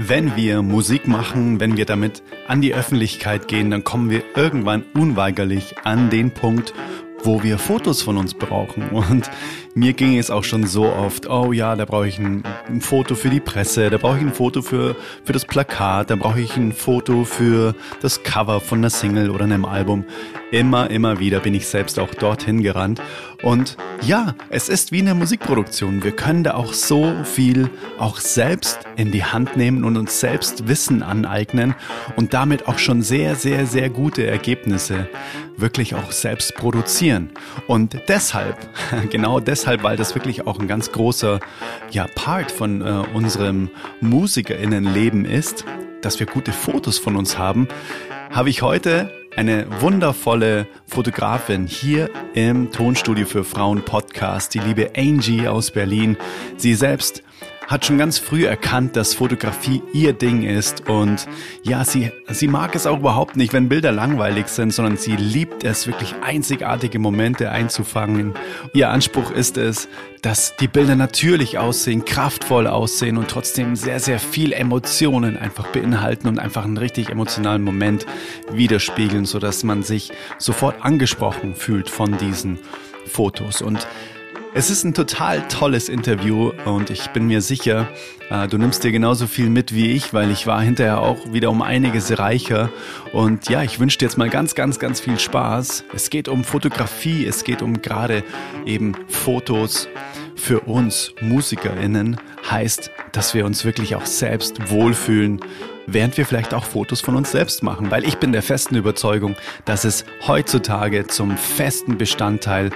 Wenn wir Musik machen, wenn wir damit an die Öffentlichkeit gehen, dann kommen wir irgendwann unweigerlich an den Punkt, wo wir Fotos von uns brauchen. Und mir ging es auch schon so oft, oh ja, da brauche ich ein, Foto für die Presse, da brauche ich ein Foto für, für das Plakat, da brauche ich ein Foto für das Cover von einer Single oder einem Album. Immer, immer wieder bin ich selbst auch dorthin gerannt. Und ja, es ist wie eine Musikproduktion. Wir können da auch so viel auch selbst in die Hand nehmen und uns selbst Wissen aneignen und damit auch schon sehr, sehr, sehr gute Ergebnisse wirklich auch selbst produzieren. Und deshalb, genau deshalb, weil das wirklich auch ein ganz großer ja, Part von äh, unserem MusikerInnenleben ist, dass wir gute Fotos von uns haben, habe ich heute eine wundervolle Fotografin hier im Tonstudio für Frauen Podcast, die liebe Angie aus Berlin. Sie selbst hat schon ganz früh erkannt, dass Fotografie ihr Ding ist und ja, sie, sie mag es auch überhaupt nicht, wenn Bilder langweilig sind, sondern sie liebt es, wirklich einzigartige Momente einzufangen. Ihr Anspruch ist es, dass die Bilder natürlich aussehen, kraftvoll aussehen und trotzdem sehr, sehr viel Emotionen einfach beinhalten und einfach einen richtig emotionalen Moment widerspiegeln, sodass man sich sofort angesprochen fühlt von diesen Fotos. Und es ist ein total tolles Interview und ich bin mir sicher, äh, du nimmst dir genauso viel mit wie ich, weil ich war hinterher auch wieder um einiges reicher. Und ja, ich wünsche dir jetzt mal ganz, ganz, ganz viel Spaß. Es geht um Fotografie, es geht um gerade eben Fotos. Für uns MusikerInnen heißt, dass wir uns wirklich auch selbst wohlfühlen, während wir vielleicht auch Fotos von uns selbst machen, weil ich bin der festen Überzeugung, dass es heutzutage zum festen Bestandteil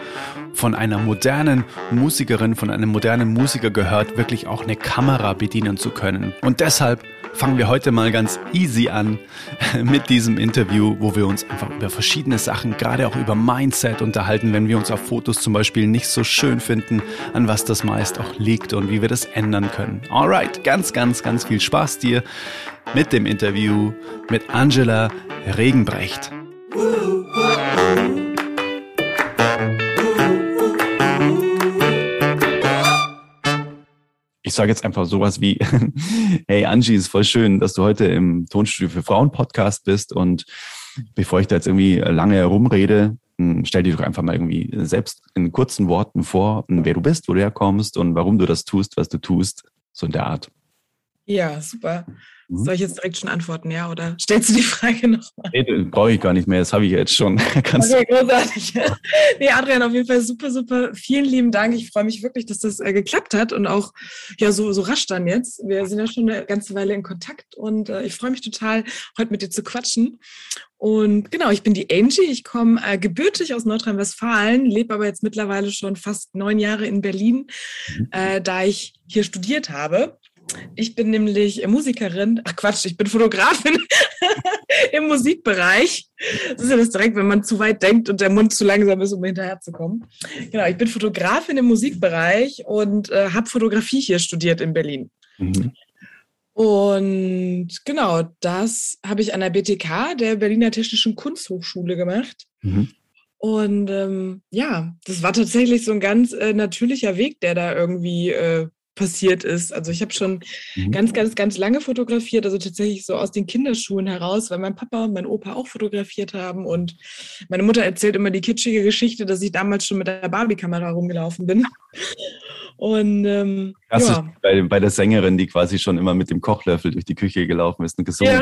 von einer modernen Musikerin, von einem modernen Musiker gehört, wirklich auch eine Kamera bedienen zu können. Und deshalb fangen wir heute mal ganz easy an mit diesem Interview, wo wir uns einfach über verschiedene Sachen, gerade auch über Mindset unterhalten, wenn wir uns auf Fotos zum Beispiel nicht so schön finden, an was das meist auch liegt und wie wir das ändern können. Alright, ganz, ganz, ganz viel Spaß dir mit dem Interview mit Angela Regenbrecht. Ich sage jetzt einfach sowas wie, hey Angie, ist voll schön, dass du heute im Tonstudio für Frauen Podcast bist und bevor ich da jetzt irgendwie lange herumrede, hm, stell dir doch einfach mal irgendwie selbst in kurzen Worten vor, wer du bist, wo du herkommst und warum du das tust, was du tust, so in der Art. Ja, super. Mhm. Soll ich jetzt direkt schon antworten, ja? Oder stellst du die Frage nochmal? Nee, brauche ich gar nicht mehr, das habe ich jetzt schon. Kannst okay, großartig. nee, Adrian, auf jeden Fall super, super. Vielen lieben Dank. Ich freue mich wirklich, dass das äh, geklappt hat und auch ja so, so rasch dann jetzt. Wir sind ja schon eine ganze Weile in Kontakt und äh, ich freue mich total, heute mit dir zu quatschen. Und genau, ich bin die Angie. Ich komme äh, gebürtig aus Nordrhein-Westfalen, lebe aber jetzt mittlerweile schon fast neun Jahre in Berlin, mhm. äh, da ich hier studiert habe. Ich bin nämlich Musikerin, ach Quatsch, ich bin Fotografin im Musikbereich. Das ist ja das direkt, wenn man zu weit denkt und der Mund zu langsam ist, um hinterherzukommen. Genau, ich bin Fotografin im Musikbereich und äh, habe Fotografie hier studiert in Berlin. Mhm. Und genau, das habe ich an der BTK, der Berliner Technischen Kunsthochschule, gemacht. Mhm. Und ähm, ja, das war tatsächlich so ein ganz äh, natürlicher Weg, der da irgendwie äh, passiert ist. Also ich habe schon mhm. ganz, ganz, ganz lange fotografiert, also tatsächlich so aus den Kinderschuhen heraus, weil mein Papa und mein Opa auch fotografiert haben und meine Mutter erzählt immer die kitschige Geschichte, dass ich damals schon mit der Barbie-Kamera rumgelaufen bin. Und ähm, das ja. bei, bei, der Sängerin, die quasi schon immer mit dem Kochlöffel durch die Küche gelaufen ist und gesungen.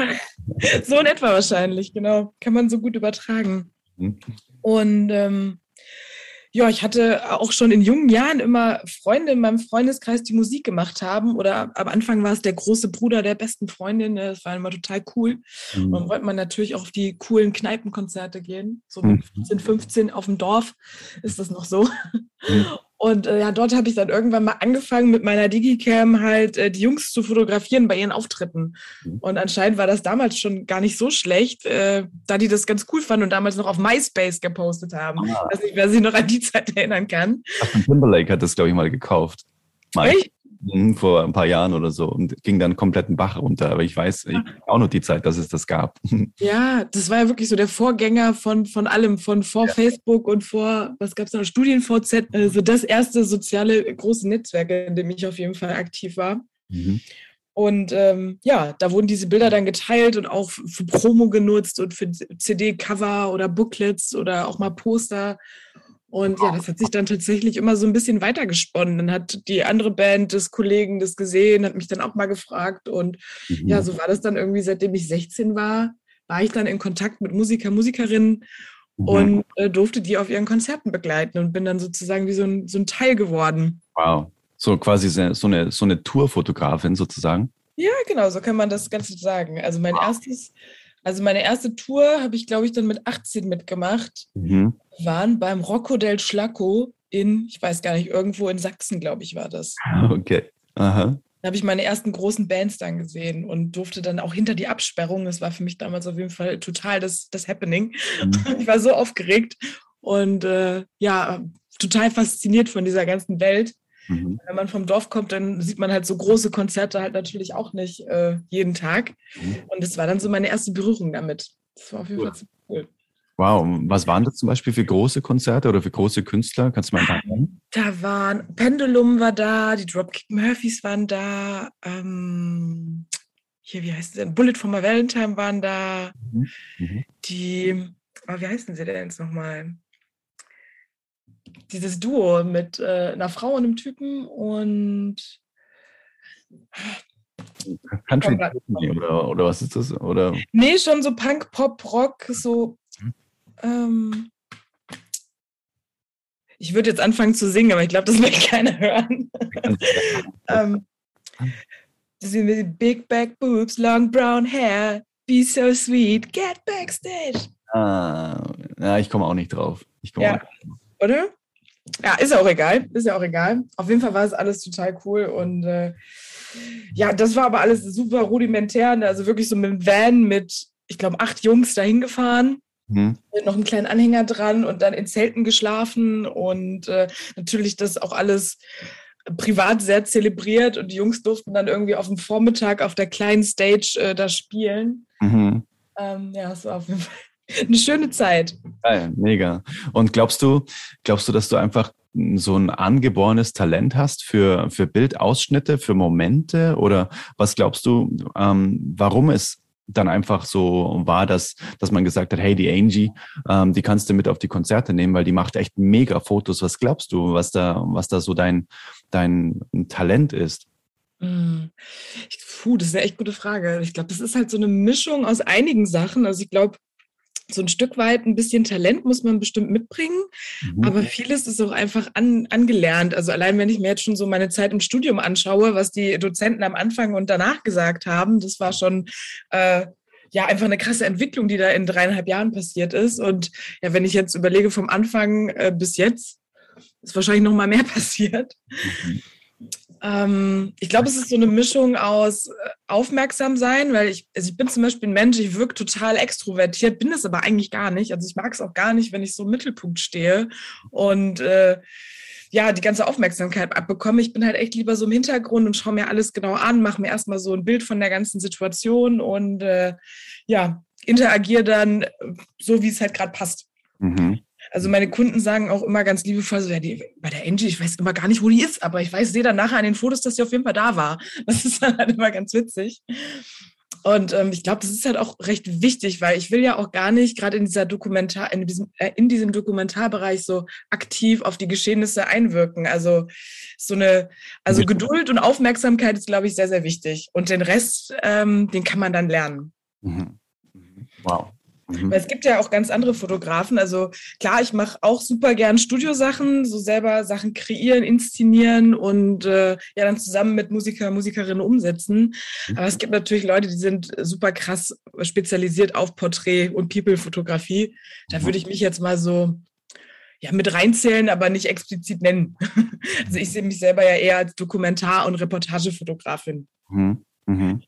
Ja, so in etwa wahrscheinlich, genau. Kann man so gut übertragen. Mhm. Und ähm, ja, ich hatte auch schon in jungen Jahren immer Freunde in meinem Freundeskreis, die Musik gemacht haben. Oder am Anfang war es der große Bruder der besten Freundin. Ne? Das war immer total cool. Mhm. Und dann wollte man natürlich auch auf die coolen Kneipenkonzerte gehen. So mit 14, mhm. 15 auf dem Dorf ist das noch so. Mhm. Und äh, ja, dort habe ich dann irgendwann mal angefangen, mit meiner Digicam halt äh, die Jungs zu fotografieren bei ihren Auftritten. Mhm. Und anscheinend war das damals schon gar nicht so schlecht, äh, da die das ganz cool fanden und damals noch auf MySpace gepostet haben. Ah. Ich weiß nicht, wer sich noch an die Zeit erinnern kann. Ach, Timberlake hat das, glaube ich, mal gekauft. Echt? Mhm, vor ein paar Jahren oder so und ging dann komplett einen Bach runter. Aber ich weiß ich, auch noch die Zeit, dass es das gab. Ja, das war ja wirklich so der Vorgänger von, von allem, von vor ja. Facebook und vor, was gab es noch, StudienVZ, also das erste soziale große Netzwerk, in dem ich auf jeden Fall aktiv war. Mhm. Und ähm, ja, da wurden diese Bilder dann geteilt und auch für Promo genutzt und für CD-Cover oder Booklets oder auch mal Poster. Und ja, das hat sich dann tatsächlich immer so ein bisschen weitergesponnen. Dann hat die andere Band des Kollegen das gesehen, hat mich dann auch mal gefragt. Und mhm. ja, so war das dann irgendwie, seitdem ich 16 war, war ich dann in Kontakt mit Musiker, Musikerinnen mhm. und äh, durfte die auf ihren Konzerten begleiten und bin dann sozusagen wie so ein, so ein Teil geworden. Wow. So quasi so eine, so eine Tourfotografin sozusagen? Ja, genau, so kann man das Ganze sagen. Also mein wow. erstes also meine erste Tour habe ich, glaube ich, dann mit 18 mitgemacht. Mhm. Waren beim Rocco del Schlacco in, ich weiß gar nicht, irgendwo in Sachsen, glaube ich, war das. Okay. Aha. Da habe ich meine ersten großen Bands dann gesehen und durfte dann auch hinter die Absperrung. Das war für mich damals auf jeden Fall total das, das Happening. Mhm. Ich war so aufgeregt und äh, ja, total fasziniert von dieser ganzen Welt. Mhm. Wenn man vom Dorf kommt, dann sieht man halt so große Konzerte halt natürlich auch nicht äh, jeden Tag. Mhm. Und das war dann so meine erste Berührung damit. Das war auf jeden cool. Fall cool. Wow, was waren das zum Beispiel für große Konzerte oder für große Künstler? Kannst du mal ein paar nennen? Da waren, Pendulum war da, die Dropkick Murphys waren da, ähm, hier, wie heißt es denn? Bullet for my Valentine waren da, mhm. Mhm. die, oh, wie heißen sie denn jetzt nochmal? dieses Duo mit äh, einer Frau und einem Typen und Country oder, oder was ist das? Oder? Nee, schon so Punk, Pop, Rock, so. Hm. Ähm, ich würde jetzt anfangen zu singen, aber ich glaube, das will keiner hören. ähm, Big back boobs, long brown hair, be so sweet, get backstage. Ah, ja, ich komme auch nicht drauf. Ich ja. Drauf. Oder? Ja, ist ja auch egal. Ist ja auch egal. Auf jeden Fall war es alles total cool und äh, ja, das war aber alles super rudimentär. Ne? Also wirklich so mit dem Van mit, ich glaube, acht Jungs dahin gefahren. Mhm. Noch einen kleinen Anhänger dran und dann in Zelten geschlafen und äh, natürlich das auch alles privat sehr zelebriert und die Jungs durften dann irgendwie auf dem Vormittag auf der kleinen Stage äh, da spielen. Mhm. Ähm, ja, es war auf jeden Fall eine schöne Zeit. Geil, mega. Und glaubst du, glaubst du, dass du einfach so ein angeborenes Talent hast für, für Bildausschnitte, für Momente? Oder was glaubst du, ähm, warum es dann einfach so war, dass, dass man gesagt hat, hey, die Angie, ähm, die kannst du mit auf die Konzerte nehmen, weil die macht echt mega Fotos. Was glaubst du, was da, was da so dein, dein Talent ist? Hm. Puh, das ist eine echt gute Frage. Ich glaube, das ist halt so eine Mischung aus einigen Sachen. Also ich glaube, so ein Stück weit ein bisschen Talent muss man bestimmt mitbringen, mhm. aber vieles ist auch einfach an, angelernt. Also allein wenn ich mir jetzt schon so meine Zeit im Studium anschaue, was die Dozenten am Anfang und danach gesagt haben, das war schon äh, ja einfach eine krasse Entwicklung, die da in dreieinhalb Jahren passiert ist. Und ja, wenn ich jetzt überlege vom Anfang äh, bis jetzt, ist wahrscheinlich noch mal mehr passiert. Mhm. Ähm, ich glaube, es ist so eine Mischung aus äh, aufmerksam sein, weil ich, also ich bin zum Beispiel ein Mensch, ich wirke total extrovertiert, bin es aber eigentlich gar nicht. Also ich mag es auch gar nicht, wenn ich so im Mittelpunkt stehe und äh, ja, die ganze Aufmerksamkeit abbekomme. Ich bin halt echt lieber so im Hintergrund und schaue mir alles genau an, mache mir erstmal so ein Bild von der ganzen Situation und äh, ja, interagiere dann äh, so, wie es halt gerade passt. Mhm. Also meine Kunden sagen auch immer ganz liebevoll so, ja, die, bei der Angie, ich weiß immer gar nicht, wo die ist, aber ich weiß, sehe dann nachher an den Fotos, dass sie auf jeden Fall da war. Das ist dann halt immer ganz witzig. Und ähm, ich glaube, das ist halt auch recht wichtig, weil ich will ja auch gar nicht gerade in dieser Dokumentar, in diesem, äh, in diesem Dokumentarbereich so aktiv auf die Geschehnisse einwirken. Also so eine, also Geduld und Aufmerksamkeit ist, glaube ich, sehr, sehr wichtig. Und den Rest, ähm, den kann man dann lernen. Mhm. mhm. Wow. Mhm. Weil es gibt ja auch ganz andere Fotografen. Also klar, ich mache auch super gern Studiosachen, so selber Sachen kreieren, inszenieren und äh, ja dann zusammen mit Musiker, Musikerinnen umsetzen. Mhm. Aber es gibt natürlich Leute, die sind super krass spezialisiert auf Porträt- und People-Fotografie. Da mhm. würde ich mich jetzt mal so ja, mit reinzählen, aber nicht explizit nennen. also ich sehe mich selber ja eher als Dokumentar- und Reportagefotografin. Mhm. Mhm.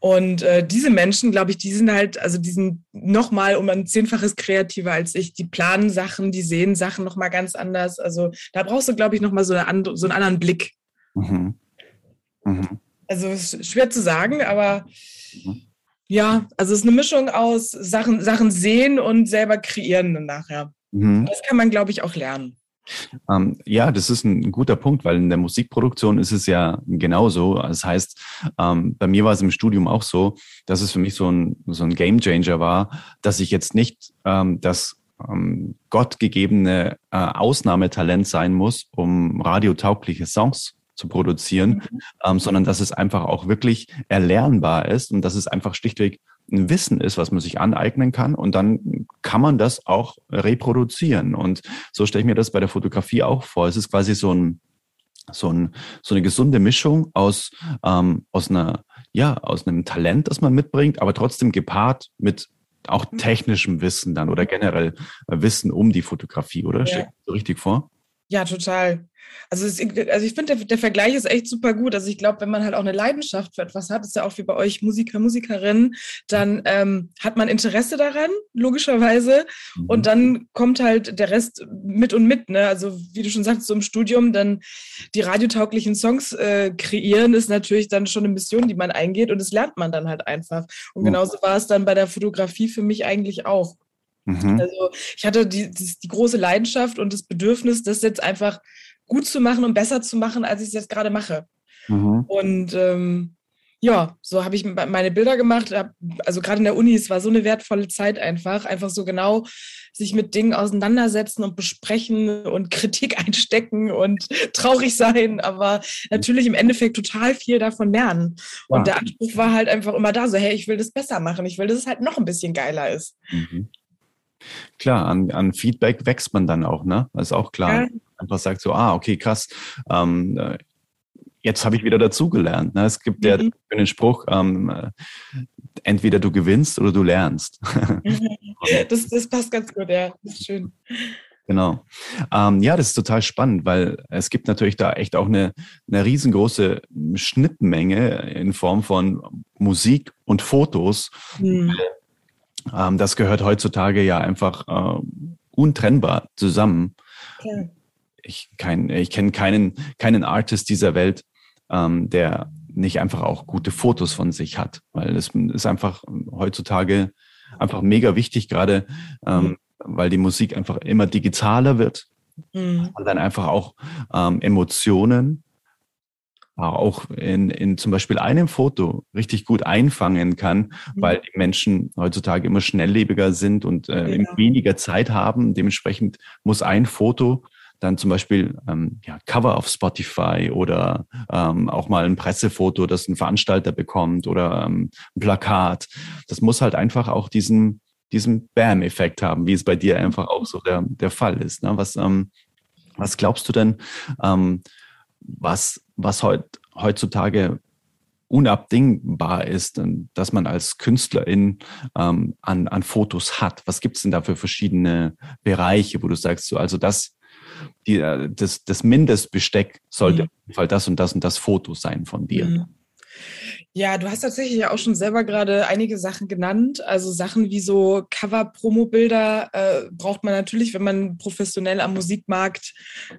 Und äh, diese Menschen, glaube ich, die sind halt, also die sind nochmal um ein Zehnfaches kreativer als ich. Die planen Sachen, die sehen Sachen nochmal ganz anders. Also da brauchst du, glaube ich, nochmal so, eine so einen anderen Blick. Mhm. Mhm. Also ist schwer zu sagen, aber mhm. ja, also es ist eine Mischung aus Sachen, Sachen sehen und selber kreieren dann nachher. Mhm. Das kann man, glaube ich, auch lernen. Ähm, ja, das ist ein guter Punkt, weil in der Musikproduktion ist es ja genauso. Das heißt, ähm, bei mir war es im Studium auch so, dass es für mich so ein, so ein Game Changer war, dass ich jetzt nicht ähm, das ähm, gottgegebene äh, Ausnahmetalent sein muss, um radiotaugliche Songs zu produzieren, mhm. ähm, sondern dass es einfach auch wirklich erlernbar ist und dass es einfach schlichtweg ein Wissen ist, was man sich aneignen kann und dann kann man das auch reproduzieren. Und so stelle ich mir das bei der Fotografie auch vor. Es ist quasi so ein so, ein, so eine gesunde Mischung aus, ähm, aus einer, ja, aus einem Talent, das man mitbringt, aber trotzdem gepaart mit auch technischem Wissen dann oder generell Wissen um die Fotografie, oder? Ja. Steckt so richtig vor? Ja, total. Also, es, also ich finde, der, der, Vergleich ist echt super gut. Also ich glaube, wenn man halt auch eine Leidenschaft für etwas hat, ist ja auch wie bei euch Musiker, Musikerin, dann ähm, hat man Interesse daran, logischerweise. Mhm. Und dann kommt halt der Rest mit und mit. Ne? Also wie du schon sagst, so im Studium dann die radiotauglichen Songs äh, kreieren, ist natürlich dann schon eine Mission, die man eingeht. Und das lernt man dann halt einfach. Und genauso war es dann bei der Fotografie für mich eigentlich auch. Mhm. Also ich hatte die, die, die große Leidenschaft und das Bedürfnis, das jetzt einfach gut zu machen und besser zu machen, als ich es jetzt gerade mache. Mhm. Und ähm, ja, so habe ich meine Bilder gemacht. Also gerade in der Uni, es war so eine wertvolle Zeit einfach. Einfach so genau sich mit Dingen auseinandersetzen und besprechen und Kritik einstecken und traurig sein, aber natürlich im Endeffekt total viel davon lernen. Und der Anspruch war halt einfach immer da, so hey, ich will das besser machen. Ich will, dass es halt noch ein bisschen geiler ist. Mhm. Klar, an, an Feedback wächst man dann auch, ne? Das ist auch klar. Ja. Einfach sagt so, ah, okay, krass. Ähm, äh, jetzt habe ich wieder dazugelernt. Ne? Es gibt mhm. ja den Spruch, ähm, äh, entweder du gewinnst oder du lernst. das, das passt ganz gut, ja. Das ist schön. Genau. Ähm, ja, das ist total spannend, weil es gibt natürlich da echt auch eine, eine riesengroße Schnittmenge in Form von Musik und Fotos. Mhm. Ähm, das gehört heutzutage ja einfach äh, untrennbar zusammen. Okay. Ich, ich kenne keinen, keinen Artist dieser Welt, ähm, der nicht einfach auch gute Fotos von sich hat, weil es ist einfach heutzutage einfach mega wichtig, gerade ähm, weil die Musik einfach immer digitaler wird mhm. und dann einfach auch ähm, Emotionen auch in, in zum Beispiel einem Foto richtig gut einfangen kann, mhm. weil die Menschen heutzutage immer schnelllebiger sind und äh, ja. weniger Zeit haben. Dementsprechend muss ein Foto dann zum Beispiel ähm, ja, Cover auf Spotify oder ähm, auch mal ein Pressefoto, das ein Veranstalter bekommt oder ähm, ein Plakat. Das muss halt einfach auch diesen, diesen Bam-Effekt haben, wie es bei dir einfach auch so der, der Fall ist. Ne? Was, ähm, was glaubst du denn, ähm, was, was heut, heutzutage unabdingbar ist, dass man als Künstlerin ähm, an, an Fotos hat. Was gibt es denn da für verschiedene Bereiche, wo du sagst, so, also das, die, äh, das, das Mindestbesteck sollte mhm. auf jeden Fall das und das und das Foto sein von dir. Mhm. Ja, du hast tatsächlich ja auch schon selber gerade einige Sachen genannt. Also Sachen wie so Cover-Promo-Bilder äh, braucht man natürlich, wenn man professionell am Musikmarkt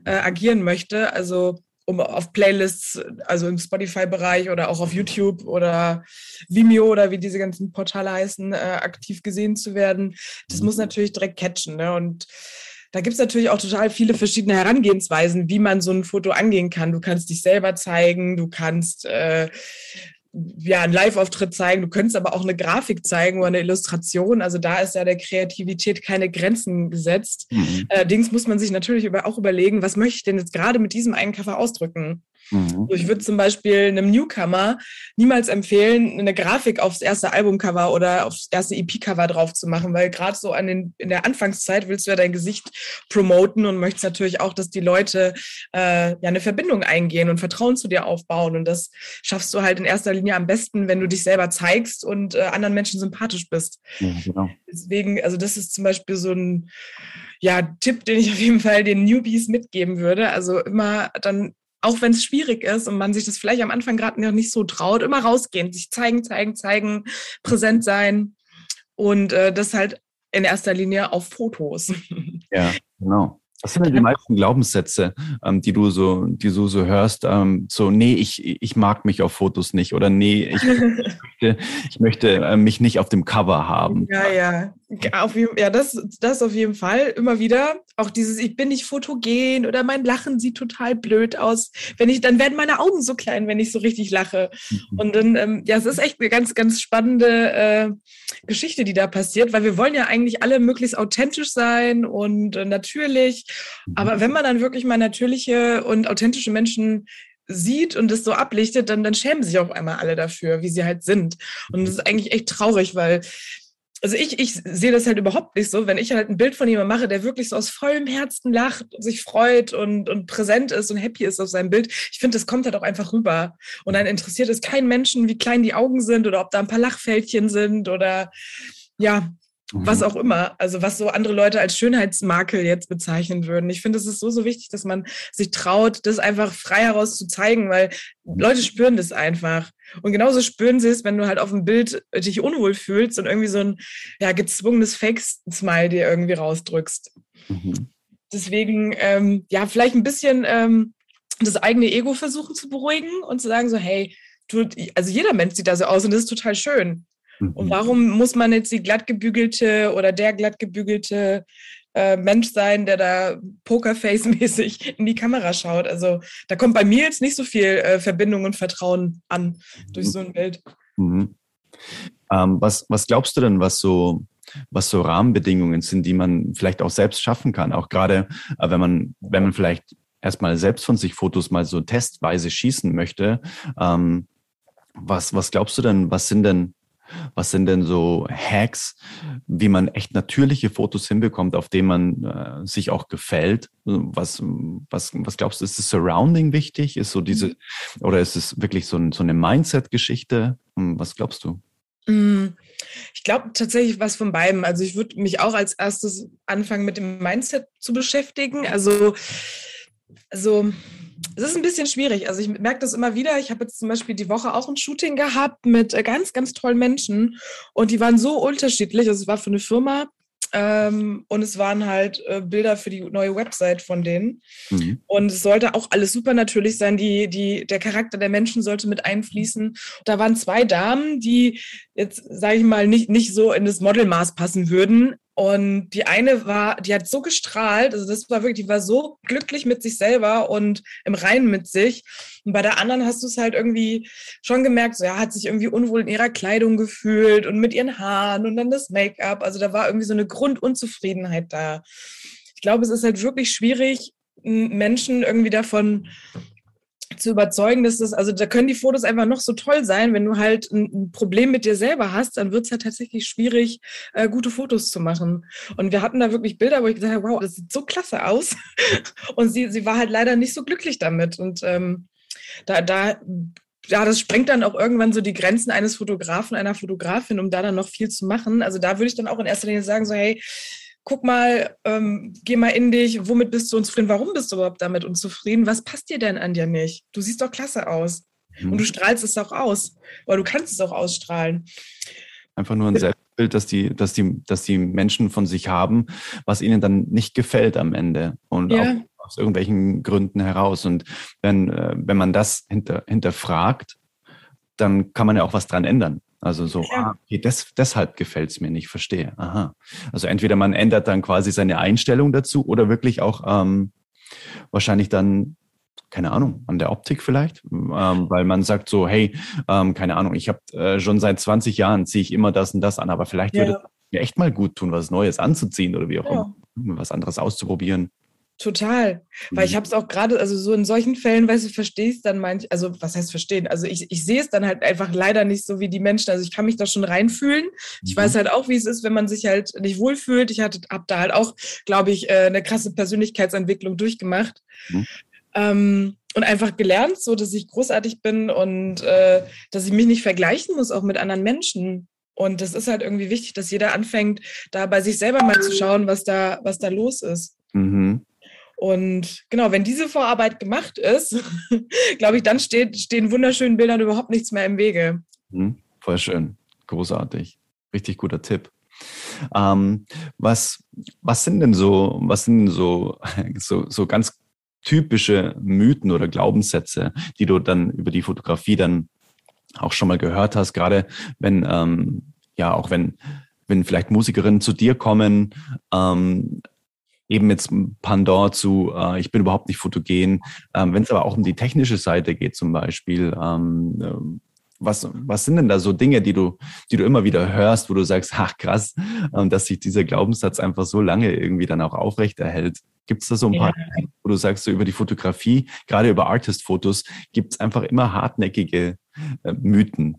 äh, agieren möchte. Also um auf Playlists, also im Spotify-Bereich oder auch auf YouTube oder Vimeo oder wie diese ganzen Portale heißen, äh, aktiv gesehen zu werden. Das muss natürlich direkt catchen. Ne? Und da gibt es natürlich auch total viele verschiedene Herangehensweisen, wie man so ein Foto angehen kann. Du kannst dich selber zeigen, du kannst äh, ja, einen Live-Auftritt zeigen, du könntest aber auch eine Grafik zeigen oder eine Illustration. Also da ist ja der Kreativität keine Grenzen gesetzt. Mhm. Allerdings muss man sich natürlich auch überlegen, was möchte ich denn jetzt gerade mit diesem einen Cover ausdrücken? Mhm. Ich würde zum Beispiel einem Newcomer niemals empfehlen, eine Grafik aufs erste Albumcover oder aufs erste EP-Cover drauf zu machen, weil gerade so an den, in der Anfangszeit willst du ja dein Gesicht promoten und möchtest natürlich auch, dass die Leute äh, ja eine Verbindung eingehen und Vertrauen zu dir aufbauen. Und das schaffst du halt in erster Linie am besten, wenn du dich selber zeigst und äh, anderen Menschen sympathisch bist. Ja, genau. Deswegen, also das ist zum Beispiel so ein ja, Tipp, den ich auf jeden Fall den Newbies mitgeben würde. Also immer dann auch wenn es schwierig ist und man sich das vielleicht am Anfang gerade noch nicht so traut, immer rausgehen, sich zeigen, zeigen, zeigen, präsent sein und äh, das halt in erster Linie auf Fotos. Ja, genau. Was sind denn die meisten Glaubenssätze, ähm, die du so, die du so hörst? Ähm, so, nee, ich, ich mag mich auf Fotos nicht oder nee, ich, ich möchte, ich möchte äh, mich nicht auf dem Cover haben. Ja, ja. Auf, ja, das, das auf jeden Fall. Immer wieder. Auch dieses, ich bin nicht fotogen oder mein Lachen sieht total blöd aus. Wenn ich, dann werden meine Augen so klein, wenn ich so richtig lache. Mhm. Und dann, ähm, ja, es ist echt eine ganz, ganz spannende äh, Geschichte, die da passiert, weil wir wollen ja eigentlich alle möglichst authentisch sein und äh, natürlich. Mhm. Aber wenn man dann wirklich mal natürliche und authentische Menschen sieht und es so ablichtet, dann, dann schämen sich auf einmal alle dafür, wie sie halt sind. Und das ist eigentlich echt traurig, weil also ich, ich sehe das halt überhaupt nicht so, wenn ich halt ein Bild von jemandem mache, der wirklich so aus vollem Herzen lacht, sich freut und, und präsent ist und happy ist auf seinem Bild. Ich finde, das kommt halt auch einfach rüber. Und dann interessiert es keinen Menschen, wie klein die Augen sind oder ob da ein paar Lachfältchen sind oder ja, was mhm. auch immer, also was so andere Leute als Schönheitsmakel jetzt bezeichnen würden. Ich finde, es ist so, so wichtig, dass man sich traut, das einfach frei heraus zu zeigen, weil Leute spüren das einfach. Und genauso spüren sie es, wenn du halt auf dem Bild dich unwohl fühlst und irgendwie so ein ja, gezwungenes Fake-Smile dir irgendwie rausdrückst. Mhm. Deswegen, ähm, ja, vielleicht ein bisschen ähm, das eigene Ego versuchen zu beruhigen und zu sagen so, hey, du, also jeder Mensch sieht da so aus und das ist total schön. Und mhm. warum muss man jetzt die glattgebügelte oder der glattgebügelte äh, Mensch sein, der da Pokerface-mäßig in die Kamera schaut? Also da kommt bei mir jetzt nicht so viel äh, Verbindung und Vertrauen an durch so ein Bild. Mhm. Ähm, was, was glaubst du denn, was so was so Rahmenbedingungen sind, die man vielleicht auch selbst schaffen kann. Auch gerade, äh, wenn man, wenn man vielleicht erstmal selbst von sich Fotos mal so testweise schießen möchte. Ähm, was, was glaubst du denn, was sind denn was sind denn so Hacks, wie man echt natürliche Fotos hinbekommt, auf denen man äh, sich auch gefällt? Was, was, was glaubst du, ist das Surrounding wichtig? Ist so diese, mhm. oder ist es wirklich so, ein, so eine Mindset-Geschichte? Hm, was glaubst du? Mm, ich glaube tatsächlich was von beidem. Also ich würde mich auch als erstes anfangen, mit dem Mindset zu beschäftigen. Also, also es ist ein bisschen schwierig. Also ich merke das immer wieder. Ich habe jetzt zum Beispiel die Woche auch ein Shooting gehabt mit äh, ganz, ganz tollen Menschen und die waren so unterschiedlich. Also es war für eine Firma ähm, und es waren halt äh, Bilder für die neue Website von denen. Mhm. Und es sollte auch alles super natürlich sein. Die, die, der Charakter der Menschen sollte mit einfließen. Da waren zwei Damen, die jetzt, sage ich mal, nicht, nicht so in das Modelmaß passen würden. Und die eine war, die hat so gestrahlt, also das war wirklich, die war so glücklich mit sich selber und im Reinen mit sich. Und bei der anderen hast du es halt irgendwie schon gemerkt, so ja, hat sich irgendwie unwohl in ihrer Kleidung gefühlt und mit ihren Haaren und dann das Make-up. Also da war irgendwie so eine Grundunzufriedenheit da. Ich glaube, es ist halt wirklich schwierig, Menschen irgendwie davon zu überzeugen, dass das, also da können die Fotos einfach noch so toll sein. Wenn du halt ein, Problem mit dir selber hast, dann wird es ja tatsächlich schwierig, äh, gute Fotos zu machen. Und wir hatten da wirklich Bilder, wo ich gesagt habe, wow, das sieht so klasse aus. Und sie, sie war halt leider nicht so glücklich damit. Und ähm, da, da ja, das sprengt dann auch irgendwann so die Grenzen eines Fotografen, einer Fotografin, um da dann noch viel zu machen. Also da würde ich dann auch in erster Linie sagen, so, hey, guck mal, ähm, geh mal in dich, womit bist du unzufrieden, warum bist du überhaupt damit unzufrieden, was passt dir denn an dir nicht? Du siehst doch klasse aus mhm. und du strahlst es auch aus, weil du kannst es auch ausstrahlen. Einfach nur ein Selbstbild, dass die, dass die, dass die Menschen von sich haben, was ihnen dann nicht gefällt am Ende und ja. auch aus irgendwelchen Gründen heraus. Und wenn, äh, wenn man das hinter, hinterfragt, dann kann man ja auch was dran ändern. Also so, ah, okay, des, deshalb gefällt es mir nicht, verstehe. Aha. Also entweder man ändert dann quasi seine Einstellung dazu oder wirklich auch ähm, wahrscheinlich dann, keine Ahnung, an der Optik vielleicht, ähm, weil man sagt so, hey, ähm, keine Ahnung, ich habe äh, schon seit 20 Jahren ziehe ich immer das und das an, aber vielleicht ja. würde es mir echt mal gut tun, was Neues anzuziehen oder wie auch ja. immer, was anderes auszuprobieren. Total. Weil ich mhm. habe es auch gerade, also so in solchen Fällen, weißt du, verstehe ich dann manch, also was heißt verstehen? Also ich, ich sehe es dann halt einfach leider nicht so wie die Menschen. Also ich kann mich da schon reinfühlen. Ich mhm. weiß halt auch, wie es ist, wenn man sich halt nicht wohlfühlt. Ich hatte, habe da halt auch, glaube ich, äh, eine krasse Persönlichkeitsentwicklung durchgemacht. Mhm. Ähm, und einfach gelernt, so dass ich großartig bin und äh, dass ich mich nicht vergleichen muss, auch mit anderen Menschen. Und das ist halt irgendwie wichtig, dass jeder anfängt, da bei sich selber mal zu schauen, was da, was da los ist. Mhm. Und genau, wenn diese Vorarbeit gemacht ist, glaube ich, dann steht, stehen wunderschönen Bildern überhaupt nichts mehr im Wege. Mhm, voll schön. Großartig. Richtig guter Tipp. Ähm, was, was sind denn so, was sind denn so, so, so ganz typische Mythen oder Glaubenssätze, die du dann über die Fotografie dann auch schon mal gehört hast, gerade wenn, ähm, ja, auch wenn wenn vielleicht Musikerinnen zu dir kommen, ähm, eben jetzt Pandor zu, äh, ich bin überhaupt nicht fotogen. Ähm, Wenn es aber auch um die technische Seite geht zum Beispiel, ähm, äh, was, was sind denn da so Dinge, die du, die du immer wieder hörst, wo du sagst, ach krass, ähm, dass sich dieser Glaubenssatz einfach so lange irgendwie dann auch aufrechterhält? Gibt es da so ein paar, ja. wo du sagst, so über die Fotografie, gerade über Artist-Fotos, gibt es einfach immer hartnäckige äh, Mythen?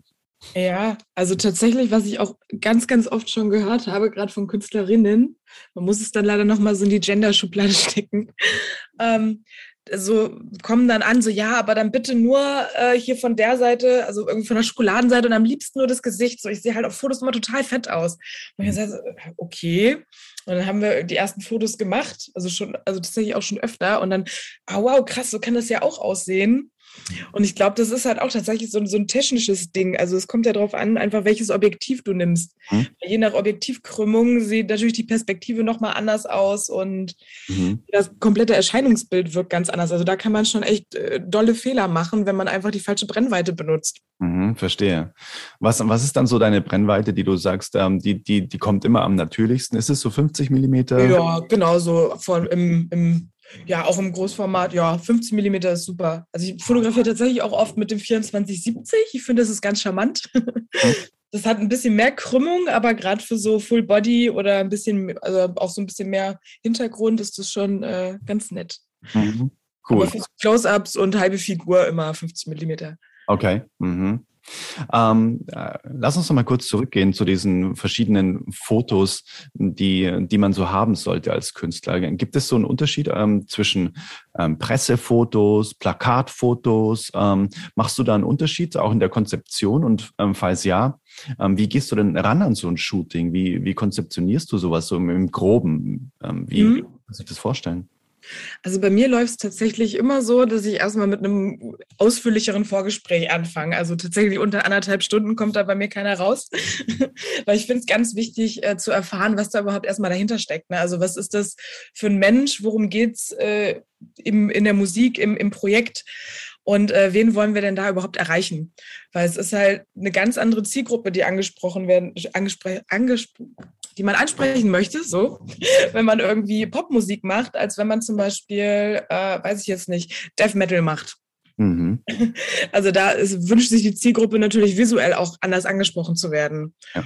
Ja, also tatsächlich, was ich auch ganz, ganz oft schon gehört habe, gerade von Künstlerinnen, man muss es dann leider nochmal so in die Gender-Schublade stecken, ähm, so kommen dann an, so ja, aber dann bitte nur äh, hier von der Seite, also irgendwie von der Schokoladenseite und am liebsten nur das Gesicht. So, ich sehe halt auf Fotos immer total fett aus. Und ich sage, okay. Und dann haben wir die ersten Fotos gemacht, also schon, also tatsächlich auch schon öfter. Und dann, oh wow, krass, so kann das ja auch aussehen. Und ich glaube, das ist halt auch tatsächlich so, so, ein technisches Ding. Also es kommt ja darauf an, einfach welches Objektiv du nimmst. Mhm. Je nach Objektivkrümmung sieht natürlich die Perspektive nochmal anders aus und mhm. das komplette Erscheinungsbild wirkt ganz anders. Also da kann man schon echt äh, dolle Fehler machen, wenn man einfach die falsche Brennweite benutzt. Mhm, verstehe. Was, was ist dann so deine Brennweite, die du sagst, ähm, die, die, die kommt immer am natürlichsten? Ist es so 50 Millimeter? Ja, genau, so von, im, im ja, auch im Großformat, ja, 15 mm ist super. Also ich fotografiere tatsächlich auch oft mit dem 2470. Ich finde, das ist ganz charmant. Das hat ein bisschen mehr Krümmung, aber gerade für so Full Body oder ein bisschen, also auch so ein bisschen mehr Hintergrund ist das schon äh, ganz nett. Mhm. Cool. Close-Ups und halbe Figur immer 50 mm. Okay. Mhm. Ähm, äh, lass uns noch mal kurz zurückgehen zu diesen verschiedenen Fotos, die, die man so haben sollte als Künstler. Gibt es so einen Unterschied ähm, zwischen ähm, Pressefotos, Plakatfotos? Ähm, machst du da einen Unterschied auch in der Konzeption? Und ähm, falls ja, ähm, wie gehst du denn ran an so ein Shooting? Wie, wie konzeptionierst du sowas so im, im Groben? wie mhm. kann man sich das vorstellen? Also bei mir läuft es tatsächlich immer so, dass ich erstmal mit einem ausführlicheren Vorgespräch anfange. Also tatsächlich unter anderthalb Stunden kommt da bei mir keiner raus. Weil ich finde es ganz wichtig äh, zu erfahren, was da überhaupt erstmal dahinter steckt. Ne? Also was ist das für ein Mensch? Worum geht's äh, im, in der Musik, im, im Projekt? Und äh, wen wollen wir denn da überhaupt erreichen? Weil es ist halt eine ganz andere Zielgruppe, die angesprochen werden, angespr angespr die man ansprechen möchte, so, wenn man irgendwie Popmusik macht, als wenn man zum Beispiel, äh, weiß ich jetzt nicht, Death Metal macht. Mhm. Also da ist, wünscht sich die Zielgruppe natürlich visuell auch anders angesprochen zu werden. Ja.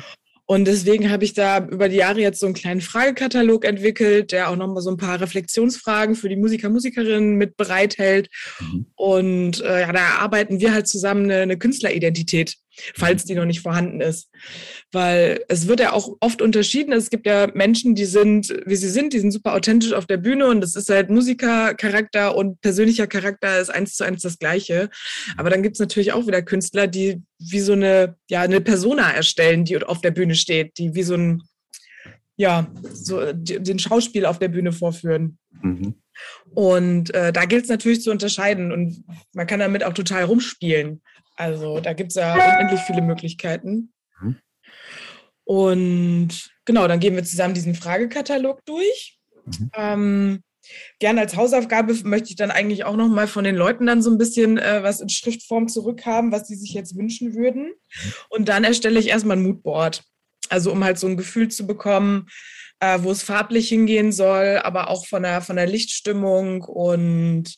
Und deswegen habe ich da über die Jahre jetzt so einen kleinen Fragekatalog entwickelt, der auch nochmal so ein paar Reflexionsfragen für die Musiker, Musikerinnen mit bereithält. Mhm. Und äh, ja, da erarbeiten wir halt zusammen eine, eine Künstleridentität falls die noch nicht vorhanden ist. Weil es wird ja auch oft unterschieden. Es gibt ja Menschen, die sind, wie sie sind, die sind super authentisch auf der Bühne und das ist halt Musikercharakter und persönlicher Charakter ist eins zu eins das Gleiche. Aber dann gibt es natürlich auch wieder Künstler, die wie so eine, ja, eine Persona erstellen, die auf der Bühne steht, die wie so ein, ja, so den Schauspiel auf der Bühne vorführen. Mhm. Und äh, da gilt es natürlich zu unterscheiden und man kann damit auch total rumspielen. Also da gibt es ja unendlich viele Möglichkeiten. Mhm. Und genau, dann gehen wir zusammen diesen Fragekatalog durch. Mhm. Ähm, Gerne als Hausaufgabe möchte ich dann eigentlich auch noch mal von den Leuten dann so ein bisschen äh, was in Schriftform zurückhaben, was sie sich jetzt wünschen würden. Mhm. Und dann erstelle ich erstmal ein Moodboard. Also um halt so ein Gefühl zu bekommen, äh, wo es farblich hingehen soll, aber auch von der, von der Lichtstimmung und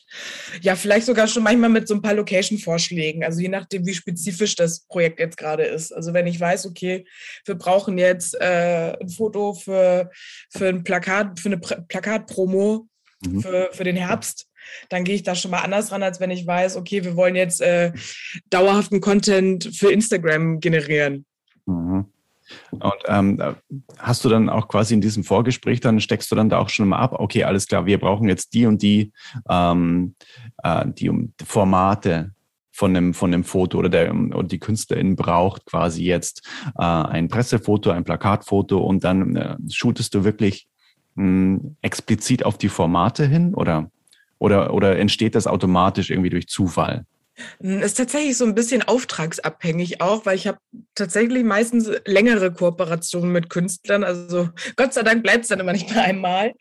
ja, vielleicht sogar schon manchmal mit so ein paar Location-Vorschlägen, also je nachdem, wie spezifisch das Projekt jetzt gerade ist. Also wenn ich weiß, okay, wir brauchen jetzt äh, ein Foto für, für ein Plakat, für eine Plakatpromo mhm. für, für den Herbst, dann gehe ich da schon mal anders ran, als wenn ich weiß, okay, wir wollen jetzt äh, dauerhaften Content für Instagram generieren. Mhm. Und ähm, hast du dann auch quasi in diesem Vorgespräch, dann steckst du dann da auch schon mal ab, okay, alles klar, wir brauchen jetzt die und die, ähm, äh, die Formate von dem, von dem Foto oder der und die Künstlerin braucht quasi jetzt äh, ein Pressefoto, ein Plakatfoto und dann äh, shootest du wirklich mh, hm, explizit auf die Formate hin oder, oder, oder entsteht das automatisch irgendwie durch Zufall? Hm, ist tatsächlich so ein bisschen auftragsabhängig auch, weil ich habe tatsächlich meistens längere Kooperationen mit Künstlern. Also Gott sei Dank bleibt es dann immer nicht bei einmal.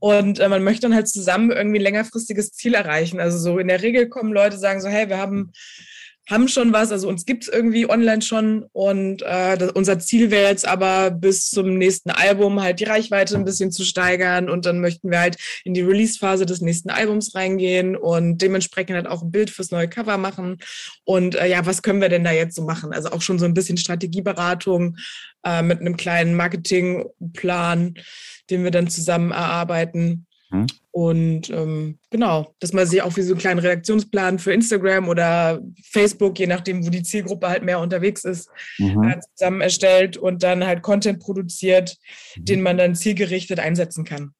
Und äh, man möchte dann halt zusammen irgendwie ein längerfristiges Ziel erreichen. Also so in der Regel kommen Leute, sagen so, hey, wir haben haben schon was, also uns gibt's irgendwie online schon und äh, das, unser Ziel wäre jetzt aber bis zum nächsten Album halt die Reichweite ein bisschen zu steigern und dann möchten wir halt in die Release-Phase des nächsten Albums reingehen und dementsprechend halt auch ein Bild fürs neue Cover machen und äh, ja, was können wir denn da jetzt so machen? Also auch schon so ein bisschen Strategieberatung äh, mit einem kleinen Marketingplan, den wir dann zusammen erarbeiten. Hm. Und ähm, genau, dass man sich auch wie so einen kleinen Redaktionsplan für Instagram oder Facebook, je nachdem, wo die Zielgruppe halt mehr unterwegs ist, mhm. äh, zusammen erstellt und dann halt Content produziert, mhm. den man dann zielgerichtet einsetzen kann.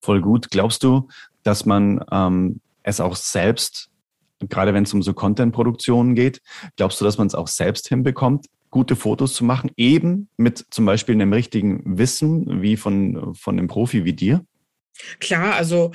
Voll gut. Glaubst du, dass man ähm, es auch selbst, gerade wenn es um so Content-Produktionen geht, glaubst du, dass man es auch selbst hinbekommt, gute Fotos zu machen, eben mit zum Beispiel einem richtigen Wissen wie von, von einem Profi wie dir? Klar, also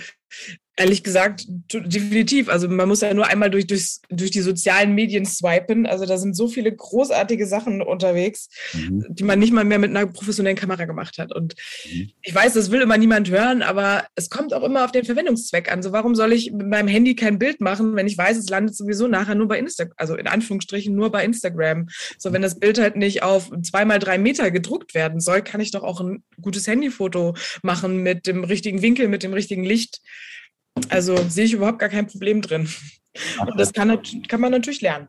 Ehrlich gesagt, definitiv. Also man muss ja nur einmal durch, durch, durch die sozialen Medien swipen. Also da sind so viele großartige Sachen unterwegs, mhm. die man nicht mal mehr mit einer professionellen Kamera gemacht hat. Und mhm. ich weiß, das will immer niemand hören, aber es kommt auch immer auf den Verwendungszweck an. So warum soll ich mit meinem Handy kein Bild machen, wenn ich weiß, es landet sowieso nachher nur bei Instagram, also in Anführungsstrichen nur bei Instagram. So wenn das Bild halt nicht auf zweimal drei Meter gedruckt werden soll, kann ich doch auch ein gutes Handyfoto machen mit dem richtigen Winkel, mit dem richtigen Licht. Also sehe ich überhaupt gar kein Problem drin. Und das kann, kann man natürlich lernen.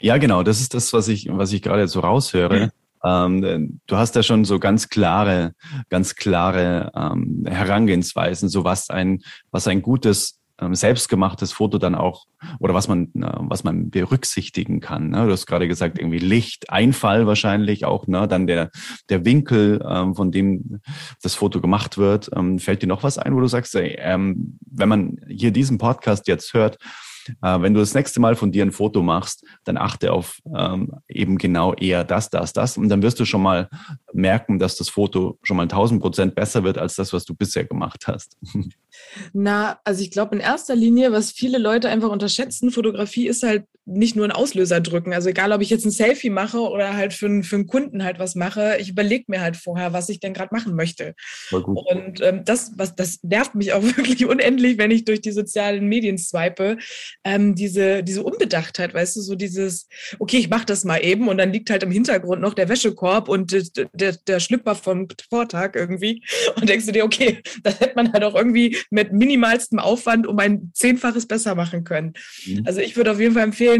Ja, genau. Das ist das, was ich, was ich gerade so raushöre. Ähm, du hast ja schon so ganz klare, ganz klare ähm, Herangehensweisen, so was ein, was ein gutes selbstgemachtes Foto dann auch oder was man was man berücksichtigen kann. Ne? Du hast gerade gesagt irgendwie Licht, Einfall wahrscheinlich auch, ne? dann der der Winkel, ähm, von dem das Foto gemacht wird. Ähm, fällt dir noch was ein, wo du sagst, ey, ähm, wenn man hier diesen Podcast jetzt hört, äh, wenn du das nächste Mal von dir ein Foto machst, dann achte auf ähm, eben genau eher das, das, das. Und dann wirst du schon mal merken, dass das Foto schon mal 1000 Prozent besser wird als das, was du bisher gemacht hast. Na, also ich glaube in erster Linie, was viele Leute einfach unterschätzen, Fotografie ist halt nicht nur ein Auslöser drücken. Also egal, ob ich jetzt ein Selfie mache oder halt für, für einen Kunden halt was mache, ich überlege mir halt vorher, was ich denn gerade machen möchte. Und ähm, das, was das nervt mich auch wirklich unendlich, wenn ich durch die sozialen Medien swipe. Ähm, diese, diese Unbedachtheit, weißt du, so dieses, okay, ich mache das mal eben und dann liegt halt im Hintergrund noch der Wäschekorb und der, der, der Schlüpper vom Vortag irgendwie. Und denkst du dir, okay, das hätte man halt auch irgendwie mit minimalstem Aufwand um ein Zehnfaches besser machen können. Mhm. Also ich würde auf jeden Fall empfehlen,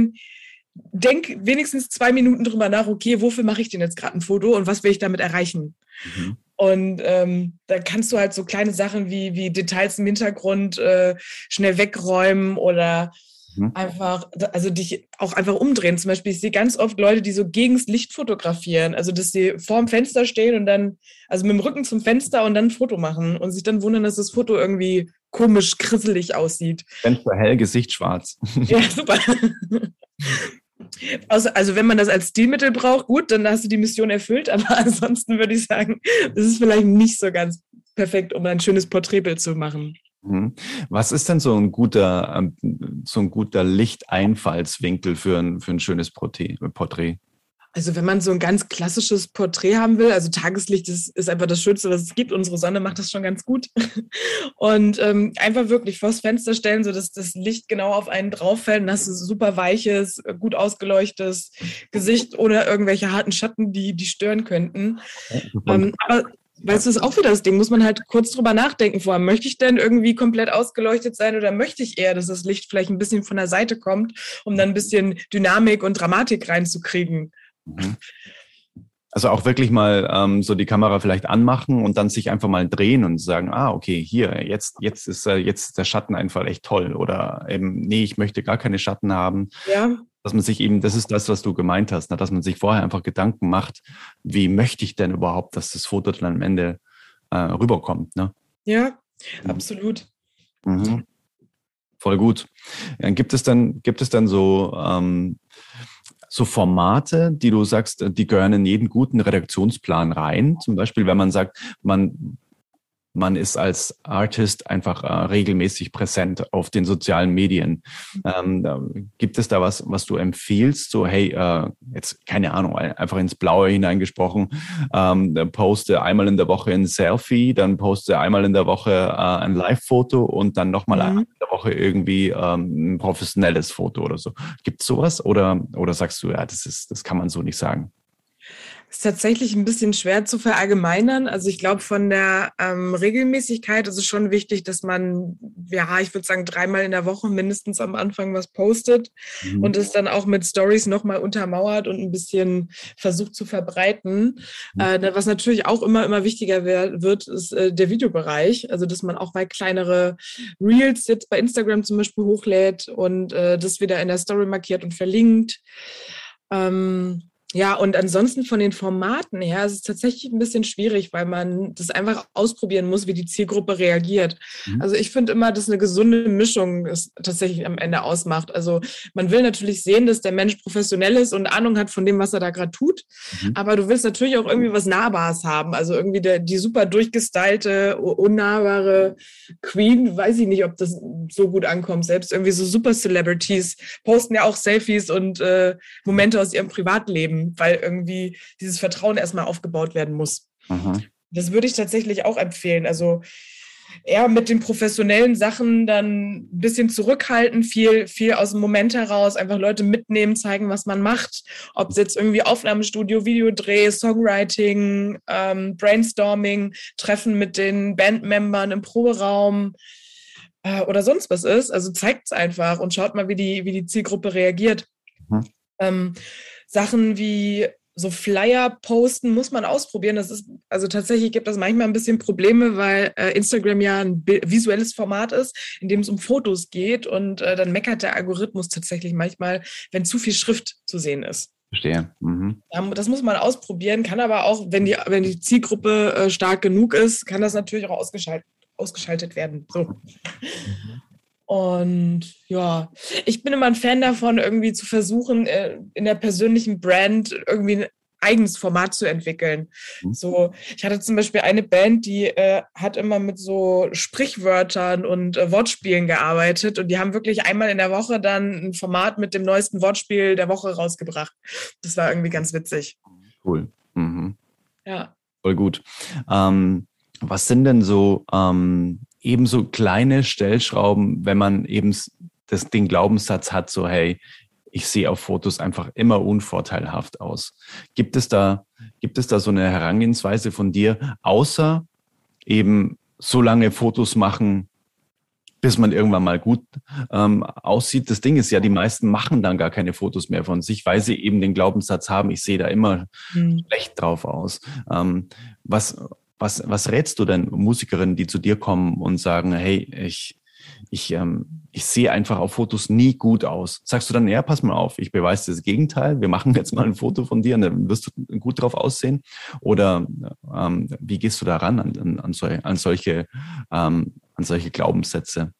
denk wenigstens zwei Minuten drüber nach, okay, wofür mache ich denn jetzt gerade ein Foto und was will ich damit erreichen? Mhm. Und ähm, da kannst du halt so kleine Sachen wie, wie Details im Hintergrund äh, schnell wegräumen oder mhm. einfach, also dich auch einfach umdrehen. Zum Beispiel, ich sehe ganz oft Leute, die so gegens Licht fotografieren. Also, dass sie vorm Fenster stehen und dann, also mit dem Rücken zum Fenster und dann ein Foto machen und sich dann wundern, dass das Foto irgendwie komisch, krisselig aussieht. Fenster hell, Gesicht schwarz. Ja, super. Also, also wenn man das als Stilmittel braucht, gut, dann hast du die Mission erfüllt, aber ansonsten würde ich sagen, das ist vielleicht nicht so ganz perfekt, um ein schönes Porträtbild zu machen. Mhm. Was ist denn so ein guter, ähm, so ein guter Lichteinfallswinkel für ein, für ein schönes Porträt? Also wenn man so ein ganz klassisches Porträt haben will, also Tageslicht ist, ist einfach das Schönste, was es gibt. Unsere Sonne macht das schon ganz gut. Und ähm, einfach wirklich vors Fenster stellen, sodass das Licht genau auf einen drauf fällt und hast du super weiches, gut ausgeleuchtetes Gesicht ohne irgendwelche harten Schatten, die, die stören könnten. Ähm, aber Weißt du, das ist auch wieder das Ding, muss man halt kurz drüber nachdenken vorher. Möchte ich denn irgendwie komplett ausgeleuchtet sein oder möchte ich eher, dass das Licht vielleicht ein bisschen von der Seite kommt, um dann ein bisschen Dynamik und Dramatik reinzukriegen? Mhm. Also auch wirklich mal ähm, so die Kamera vielleicht anmachen und dann sich einfach mal drehen und sagen, ah, okay, hier, jetzt, jetzt ist äh, jetzt der Schatteneinfall echt toll. Oder eben, nee, ich möchte gar keine Schatten haben. Ja dass man sich eben, das ist das, was du gemeint hast, ne? dass man sich vorher einfach Gedanken macht, wie möchte ich denn überhaupt, dass das Foto dann am Ende äh, rüberkommt. Ne? Ja, mhm. absolut. Mhm. Voll gut. Ja, gibt es dann, gibt es dann so, ähm, so Formate, die du sagst, die gehören in jeden guten Redaktionsplan rein? Zum Beispiel, wenn man sagt, man man ist als Artist einfach äh, regelmäßig präsent auf den sozialen Medien. Ähm, gibt es da was, was du empfiehlst? So, hey, äh, jetzt keine Ahnung, einfach ins Blaue hineingesprochen, ähm, poste einmal in der Woche ein Selfie, dann poste einmal in der Woche äh, ein Live-Foto und dann nochmal mhm. einmal in der Woche irgendwie ähm, ein professionelles Foto oder so. Gibt es sowas? Oder, oder sagst du, ja, das ist, das kann man so nicht sagen? Ist tatsächlich ein bisschen schwer zu verallgemeinern. Also ich glaube, von der ähm, Regelmäßigkeit ist es schon wichtig, dass man, ja, ich würde sagen, dreimal in der Woche mindestens am Anfang was postet mhm. und es dann auch mit Stories nochmal untermauert und ein bisschen versucht zu verbreiten. Mhm. Äh, was natürlich auch immer, immer wichtiger wird, ist äh, der Videobereich. Also dass man auch mal kleinere Reels jetzt bei Instagram zum Beispiel hochlädt und äh, das wieder in der Story markiert und verlinkt. Ähm, ja, und ansonsten von den Formaten her ist es tatsächlich ein bisschen schwierig, weil man das einfach ausprobieren muss, wie die Zielgruppe reagiert. Mhm. Also ich finde immer, dass eine gesunde Mischung es tatsächlich am Ende ausmacht. Also man will natürlich sehen, dass der Mensch professionell ist und Ahnung hat von dem, was er da gerade tut. Mhm. Aber du willst natürlich auch irgendwie was Nahbares haben. Also irgendwie der, die super durchgestylte, unnahbare Queen, weiß ich nicht, ob das so gut ankommt. Selbst irgendwie so Super Celebrities posten ja auch Selfies und äh, Momente aus ihrem Privatleben weil irgendwie dieses Vertrauen erstmal aufgebaut werden muss. Aha. Das würde ich tatsächlich auch empfehlen. Also eher mit den professionellen Sachen dann ein bisschen zurückhalten, viel, viel aus dem Moment heraus, einfach Leute mitnehmen, zeigen, was man macht. Ob es jetzt irgendwie Aufnahmestudio, Videodreh, Songwriting, ähm, Brainstorming, Treffen mit den Bandmembern im Proberaum äh, oder sonst was ist. Also zeigt es einfach und schaut mal, wie die, wie die Zielgruppe reagiert. Mhm. Ähm, Sachen wie so Flyer posten muss man ausprobieren. Das ist, also tatsächlich gibt es manchmal ein bisschen Probleme, weil äh, Instagram ja ein visuelles Format ist, in dem es um Fotos geht und äh, dann meckert der Algorithmus tatsächlich manchmal, wenn zu viel Schrift zu sehen ist. Verstehe. Mhm. Das muss man ausprobieren, kann aber auch, wenn die, wenn die Zielgruppe äh, stark genug ist, kann das natürlich auch ausgeschaltet, ausgeschaltet werden. So. Mhm. Und ja, ich bin immer ein Fan davon, irgendwie zu versuchen, äh, in der persönlichen Brand irgendwie ein eigenes Format zu entwickeln. Mhm. So, ich hatte zum Beispiel eine Band, die äh, hat immer mit so Sprichwörtern und äh, Wortspielen gearbeitet und die haben wirklich einmal in der Woche dann ein Format mit dem neuesten Wortspiel der Woche rausgebracht. Das war irgendwie ganz witzig. Cool. Mhm. Ja. Voll gut. Ähm, was sind denn so ähm, ebenso kleine Stellschrauben, wenn man eben das, den Glaubenssatz hat, so hey, ich sehe auf Fotos einfach immer unvorteilhaft aus. Gibt es da, gibt es da so eine Herangehensweise von dir, außer eben so lange Fotos machen, bis man irgendwann mal gut ähm, aussieht. Das Ding ist ja, die meisten machen dann gar keine Fotos mehr von sich, weil sie eben den Glaubenssatz haben, ich sehe da immer mhm. schlecht drauf aus. Ähm, was, was, was rätst du denn Musikerinnen, die zu dir kommen und sagen, hey, ich, ich, ähm, ich sehe einfach auf Fotos nie gut aus. Sagst du dann, ja, pass mal auf, ich beweise das Gegenteil, wir machen jetzt mal ein Foto von dir und dann wirst du gut drauf aussehen? Oder ähm, wie gehst du daran an, an, an, sol an solche, ähm, an solche Glaubenssätze?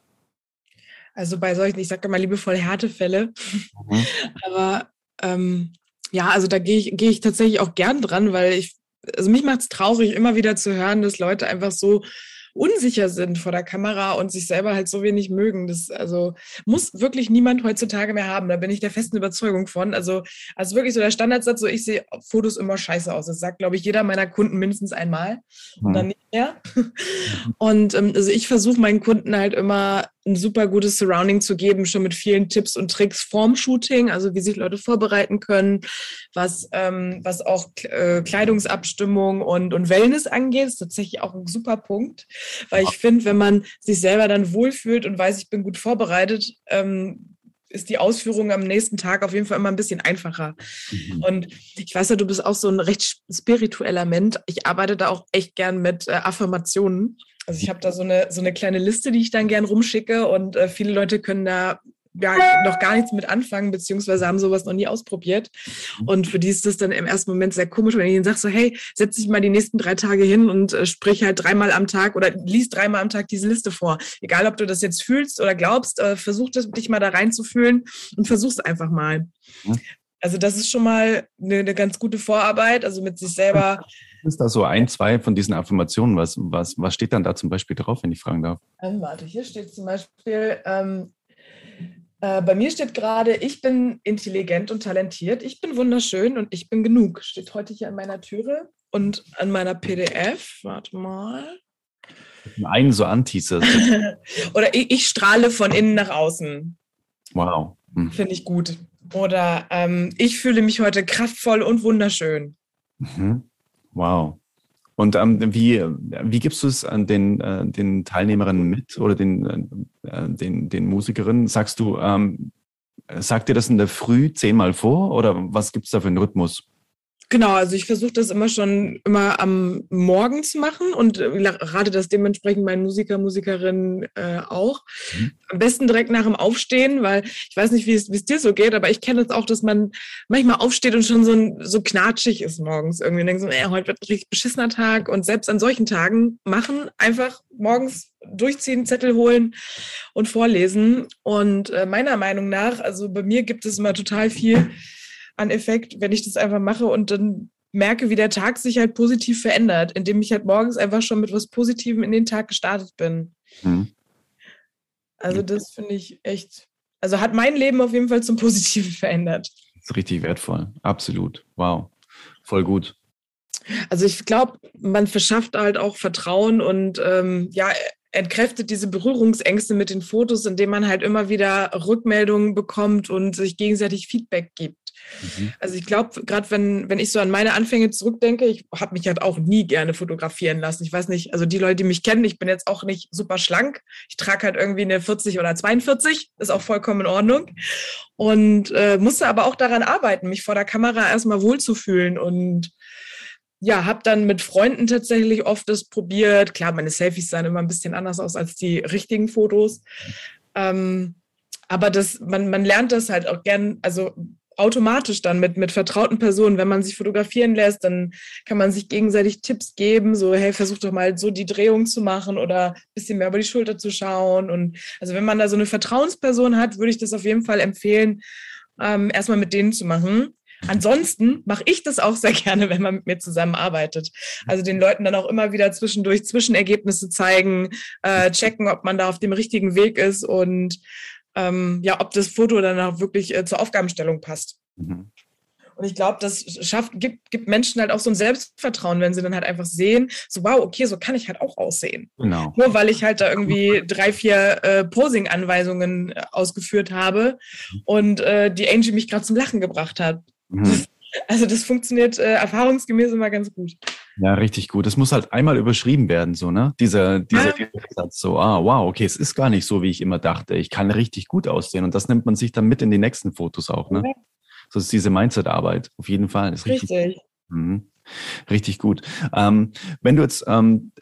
Also bei solchen, ich sage immer liebevoll Härtefälle, mhm. aber ähm, ja, also da gehe ich, geh ich tatsächlich auch gern dran, weil ich also mich macht es traurig, immer wieder zu hören, dass Leute einfach so unsicher sind vor der Kamera und sich selber halt so wenig mögen. Das also muss wirklich niemand heutzutage mehr haben. Da bin ich der festen Überzeugung von. Also, also wirklich so der Standardsatz, so ich sehe Fotos immer scheiße aus. Das sagt, glaube ich, jeder meiner Kunden mindestens einmal mhm. und dann nicht mehr. Und ähm, also ich versuche meinen Kunden halt immer ein super gutes Surrounding zu geben, schon mit vielen Tipps und Tricks vorm Shooting, also wie sich Leute vorbereiten können, was, ähm, was auch äh, Kleidungsabstimmung und, und Wellness angeht, ist tatsächlich auch ein super Punkt, weil ich finde, wenn man sich selber dann wohlfühlt und weiß, ich bin gut vorbereitet, ähm, ist die Ausführung am nächsten Tag auf jeden Fall immer ein bisschen einfacher. Mhm. Und ich weiß ja, du bist auch so ein recht spiritueller Mensch. Ich arbeite da auch echt gern mit äh, Affirmationen. Also ich habe da so eine, so eine kleine Liste, die ich dann gern rumschicke und äh, viele Leute können da ja, noch gar nichts mit anfangen, beziehungsweise haben sowas noch nie ausprobiert. Mhm. Und für die ist das dann im ersten Moment sehr komisch, wenn ich ihnen sage, so, hey, setz dich mal die nächsten drei Tage hin und äh, sprich halt dreimal am Tag oder lies dreimal am Tag diese Liste vor. Egal, ob du das jetzt fühlst oder glaubst, äh, versuch das, dich mal da reinzufühlen und versuch's einfach mal. Mhm. Also das ist schon mal eine, eine ganz gute Vorarbeit, also mit sich selber ist da so ein, zwei von diesen Affirmationen? Was, was, was steht dann da zum Beispiel drauf, wenn ich fragen darf? Ähm, warte, hier steht zum Beispiel, ähm, äh, bei mir steht gerade, ich bin intelligent und talentiert, ich bin wunderschön und ich bin genug. Steht heute hier an meiner Türe und an meiner PDF. Warte mal. Einen so anteasert. Oder ich, ich, strahle von innen nach außen. Wow. Hm. Finde ich gut. Oder ähm, ich fühle mich heute kraftvoll und wunderschön. Mhm. Wow. Und ähm, wie, wie gibst du es an den, äh, den Teilnehmerinnen mit oder den, äh, den, den Musikerinnen? Sagst du, ähm, sagt dir das in der Früh zehnmal vor oder was gibt es da für einen Rhythmus? Genau, also ich versuche das immer schon immer am Morgen zu machen und äh, gerade das dementsprechend meinen Musiker, Musikerinnen äh, auch. Mhm. Am besten direkt nach dem Aufstehen, weil ich weiß nicht, wie es, dir so geht, aber ich kenne es das auch, dass man manchmal aufsteht und schon so, so knatschig ist morgens irgendwie und denkt so, ey, heute wird ein richtig beschissener Tag und selbst an solchen Tagen machen, einfach morgens durchziehen, Zettel holen und vorlesen. Und äh, meiner Meinung nach, also bei mir gibt es immer total viel an Effekt, wenn ich das einfach mache und dann merke, wie der Tag sich halt positiv verändert, indem ich halt morgens einfach schon mit was Positivem in den Tag gestartet bin. Mhm. Also das finde ich echt, also hat mein Leben auf jeden Fall zum Positiven verändert. Das ist richtig wertvoll, absolut. Wow, voll gut. Also ich glaube, man verschafft halt auch Vertrauen und ähm, ja, entkräftet diese Berührungsängste mit den Fotos, indem man halt immer wieder Rückmeldungen bekommt und sich gegenseitig Feedback gibt. Mhm. Also ich glaube, gerade wenn, wenn ich so an meine Anfänge zurückdenke, ich habe mich halt auch nie gerne fotografieren lassen. Ich weiß nicht, also die Leute, die mich kennen, ich bin jetzt auch nicht super schlank. Ich trage halt irgendwie eine 40 oder 42, ist auch vollkommen in Ordnung. Und äh, musste aber auch daran arbeiten, mich vor der Kamera erstmal wohlzufühlen und ja, habe dann mit Freunden tatsächlich oft das probiert. Klar, meine Selfies sahen immer ein bisschen anders aus als die richtigen Fotos. Ähm, aber das, man, man lernt das halt auch gern, also automatisch dann mit, mit vertrauten Personen, wenn man sich fotografieren lässt, dann kann man sich gegenseitig Tipps geben, so, hey, versuch doch mal so die Drehung zu machen oder ein bisschen mehr über die Schulter zu schauen. Und also wenn man da so eine Vertrauensperson hat, würde ich das auf jeden Fall empfehlen, ähm, erstmal mit denen zu machen. Ansonsten mache ich das auch sehr gerne, wenn man mit mir zusammenarbeitet. Also den Leuten dann auch immer wieder zwischendurch Zwischenergebnisse zeigen, äh, checken, ob man da auf dem richtigen Weg ist und ähm, ja, ob das Foto dann auch wirklich äh, zur Aufgabenstellung passt. Mhm. Und ich glaube, das schafft, gibt, gibt Menschen halt auch so ein Selbstvertrauen, wenn sie dann halt einfach sehen, so wow, okay, so kann ich halt auch aussehen. Genau. Nur weil ich halt da irgendwie drei, vier äh, Posing-Anweisungen äh, ausgeführt habe und äh, die Angie mich gerade zum Lachen gebracht hat. Mhm. Also das funktioniert äh, erfahrungsgemäß immer ganz gut. Ja, richtig gut. Es muss halt einmal überschrieben werden, so, ne? Dieser, dieser ja. Satz, so, ah, wow, okay, es ist gar nicht so, wie ich immer dachte. Ich kann richtig gut aussehen. Und das nimmt man sich dann mit in die nächsten Fotos auch, ne? Okay. So ist diese Mindset-Arbeit. Auf jeden Fall. Das ist richtig. Richtig. Mhm. Richtig gut. Ähm, wenn du jetzt ähm,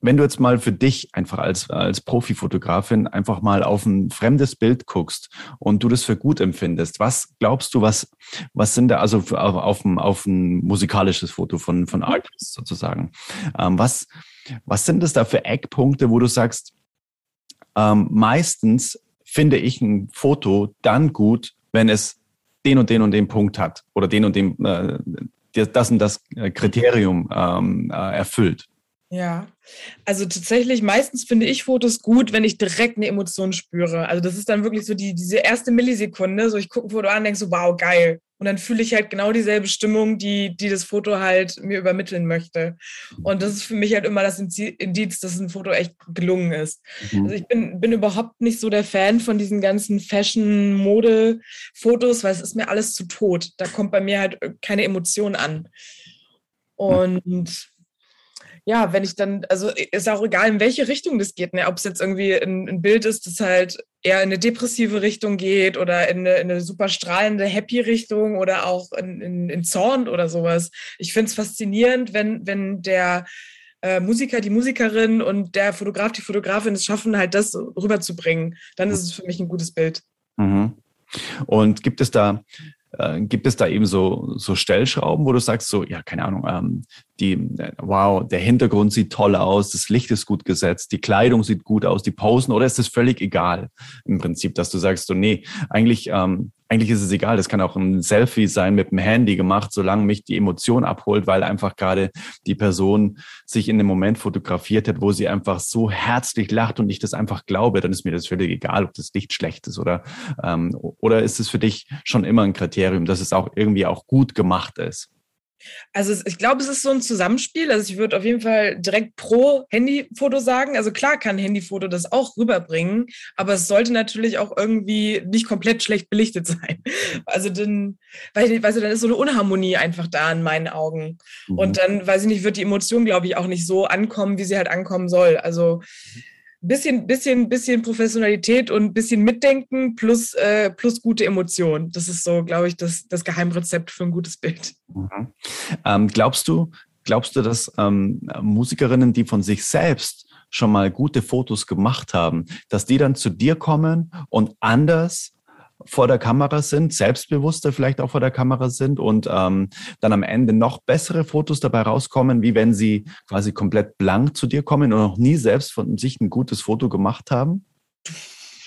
wenn du jetzt mal für dich einfach als, als Profifotografin einfach mal auf ein fremdes Bild guckst und du das für gut empfindest, was glaubst du, was, was sind da, also auf, auf, ein, auf ein musikalisches Foto von, von Artists sozusagen, ähm, was, was sind das da für Eckpunkte, wo du sagst, ähm, meistens finde ich ein Foto dann gut, wenn es den und den und den Punkt hat oder den und den, äh, das und das Kriterium ähm, äh, erfüllt. Ja, also tatsächlich, meistens finde ich Fotos gut, wenn ich direkt eine Emotion spüre. Also das ist dann wirklich so die, diese erste Millisekunde, so ich gucke ein Foto an, denke so, wow, geil. Und dann fühle ich halt genau dieselbe Stimmung, die, die das Foto halt mir übermitteln möchte. Und das ist für mich halt immer das Indiz, dass ein Foto echt gelungen ist. Mhm. Also ich bin, bin überhaupt nicht so der Fan von diesen ganzen Fashion-Mode-Fotos, weil es ist mir alles zu tot. Da kommt bei mir halt keine Emotion an. Und ja, wenn ich dann, also ist auch egal, in welche Richtung das geht, ne? ob es jetzt irgendwie ein, ein, Bild ist, das halt eher in eine depressive Richtung geht oder in eine, in eine super strahlende, happy Richtung oder auch in, in, in Zorn oder sowas. Ich finde es faszinierend, wenn, wenn der äh, Musiker, die Musikerin und der Fotograf, die Fotografin es schaffen, halt das rüberzubringen. Dann ist es für mich ein gutes Bild. Mhm. Und gibt es da äh, gibt es da eben so, so Stellschrauben, wo du sagst, so, ja, keine Ahnung, ähm, die, äh, wow, der Hintergrund sieht toll aus, das Licht ist gut gesetzt, die Kleidung sieht gut aus, die Posen, oder ist es völlig egal im Prinzip, dass du sagst, so, nee, eigentlich, ähm, eigentlich ist es egal, das kann auch ein Selfie sein mit dem Handy gemacht, solange mich die Emotion abholt, weil einfach gerade die Person sich in dem Moment fotografiert hat, wo sie einfach so herzlich lacht und ich das einfach glaube, dann ist mir das völlig egal, ob das Licht schlecht ist oder, ähm, oder ist es für dich schon immer ein Kriterium, dass es auch irgendwie auch gut gemacht ist? Also ich glaube, es ist so ein Zusammenspiel. Also ich würde auf jeden Fall direkt pro Handyfoto sagen. Also klar kann Handyfoto das auch rüberbringen, aber es sollte natürlich auch irgendwie nicht komplett schlecht belichtet sein. Also dann, weil, weißt du, dann ist so eine Unharmonie einfach da in meinen Augen. Mhm. Und dann, weiß ich nicht, wird die Emotion, glaube ich, auch nicht so ankommen, wie sie halt ankommen soll. Also mhm bisschen, bisschen, bisschen Professionalität und bisschen Mitdenken plus, äh, plus gute Emotionen. Das ist so, glaube ich, das, das Geheimrezept für ein gutes Bild. Mhm. Ähm, glaubst du, glaubst du, dass ähm, Musikerinnen, die von sich selbst schon mal gute Fotos gemacht haben, dass die dann zu dir kommen und anders vor der Kamera sind, selbstbewusster vielleicht auch vor der Kamera sind und ähm, dann am Ende noch bessere Fotos dabei rauskommen, wie wenn sie quasi komplett blank zu dir kommen und noch nie selbst von sich ein gutes Foto gemacht haben?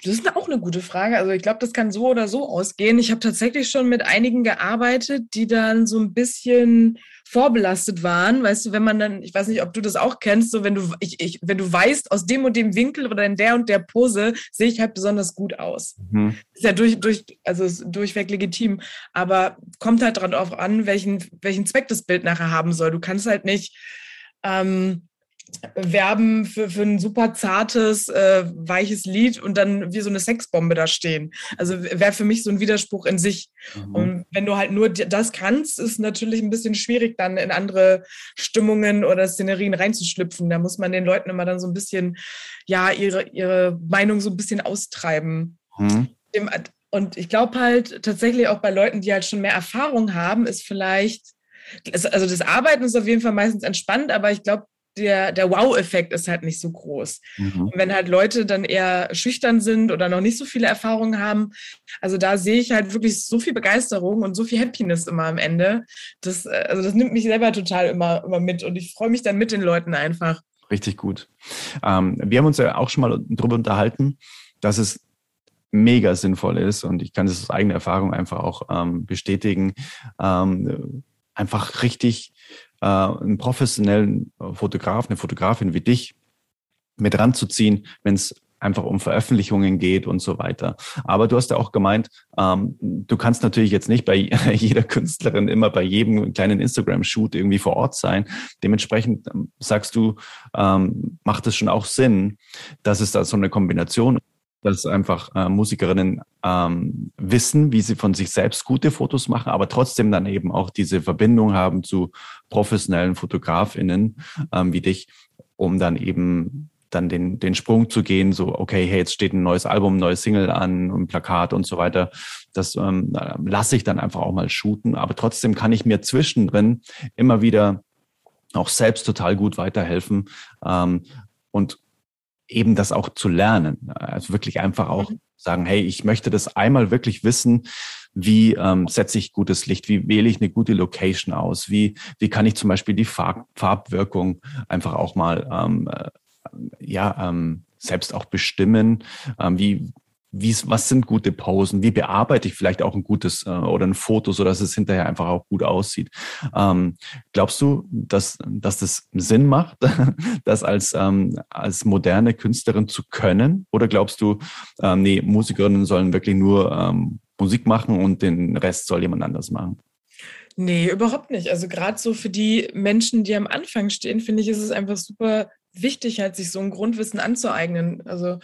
Das ist auch eine gute Frage. Also ich glaube, das kann so oder so ausgehen. Ich habe tatsächlich schon mit einigen gearbeitet, die dann so ein bisschen vorbelastet waren. Weißt du, wenn man dann, ich weiß nicht, ob du das auch kennst, so wenn du, ich, ich, wenn du weißt, aus dem und dem Winkel oder in der und der Pose sehe ich halt besonders gut aus. Mhm. Ist ja durch, durch, also durchweg legitim. Aber kommt halt darauf an, welchen, welchen Zweck das Bild nachher haben soll. Du kannst halt nicht ähm, werben für, für ein super zartes, äh, weiches Lied und dann wie so eine Sexbombe da stehen. Also wäre für mich so ein Widerspruch in sich. Mhm. Und wenn du halt nur das kannst, ist natürlich ein bisschen schwierig, dann in andere Stimmungen oder Szenerien reinzuschlüpfen. Da muss man den Leuten immer dann so ein bisschen, ja, ihre, ihre Meinung so ein bisschen austreiben. Mhm. Und ich glaube halt tatsächlich auch bei Leuten, die halt schon mehr Erfahrung haben, ist vielleicht also das Arbeiten ist auf jeden Fall meistens entspannt, aber ich glaube, der, der Wow-Effekt ist halt nicht so groß. Mhm. Und wenn halt Leute dann eher schüchtern sind oder noch nicht so viele Erfahrungen haben, also da sehe ich halt wirklich so viel Begeisterung und so viel Happiness immer am Ende. Das, äh, also das nimmt mich selber total immer, immer mit und ich freue mich dann mit den Leuten einfach. Richtig gut. Ähm, wir haben uns ja auch schon mal darüber unterhalten, dass es mega sinnvoll ist und ich kann das aus eigener Erfahrung einfach auch ähm, bestätigen, ähm, einfach richtig äh, einen professionellen Fotograf, eine Fotografin wie dich mit ranzuziehen, wenn es einfach um Veröffentlichungen geht und so weiter. Aber du hast ja auch gemeint, ähm, du kannst natürlich jetzt nicht bei jeder Künstlerin immer bei jedem kleinen Instagram-Shoot irgendwie vor Ort sein. Dementsprechend ähm, sagst du, ähm, macht es schon auch Sinn, dass es da so eine Kombination dass einfach äh, Musikerinnen ähm, wissen, wie sie von sich selbst gute Fotos machen, aber trotzdem dann eben auch diese Verbindung haben zu professionellen Fotografinnen ähm, wie dich, um dann eben dann den, den Sprung zu gehen, so, okay, hey, jetzt steht ein neues Album, ein neues Single an, ein Plakat und so weiter. Das ähm, lasse ich dann einfach auch mal shooten, aber trotzdem kann ich mir zwischendrin immer wieder auch selbst total gut weiterhelfen ähm, und eben das auch zu lernen. Also wirklich einfach auch mhm. sagen, hey, ich möchte das einmal wirklich wissen, wie ähm, setze ich gutes Licht, wie wähle ich eine gute Location aus, wie, wie kann ich zum Beispiel die Farb, Farbwirkung einfach auch mal ähm, äh, ja, ähm, selbst auch bestimmen, ähm, wie, wie, was sind gute Posen, wie bearbeite ich vielleicht auch ein gutes äh, oder ein Foto, so dass es hinterher einfach auch gut aussieht. Ähm, glaubst du, dass, dass das Sinn macht, das als, ähm, als moderne Künstlerin zu können? Oder glaubst du, ähm, nee, Musikerinnen sollen wirklich nur ähm, Musik machen und den Rest soll jemand anders machen? Nee, überhaupt nicht. Also gerade so für die Menschen, die am Anfang stehen, finde ich, ist es einfach super wichtig, halt sich so ein Grundwissen anzueignen. Also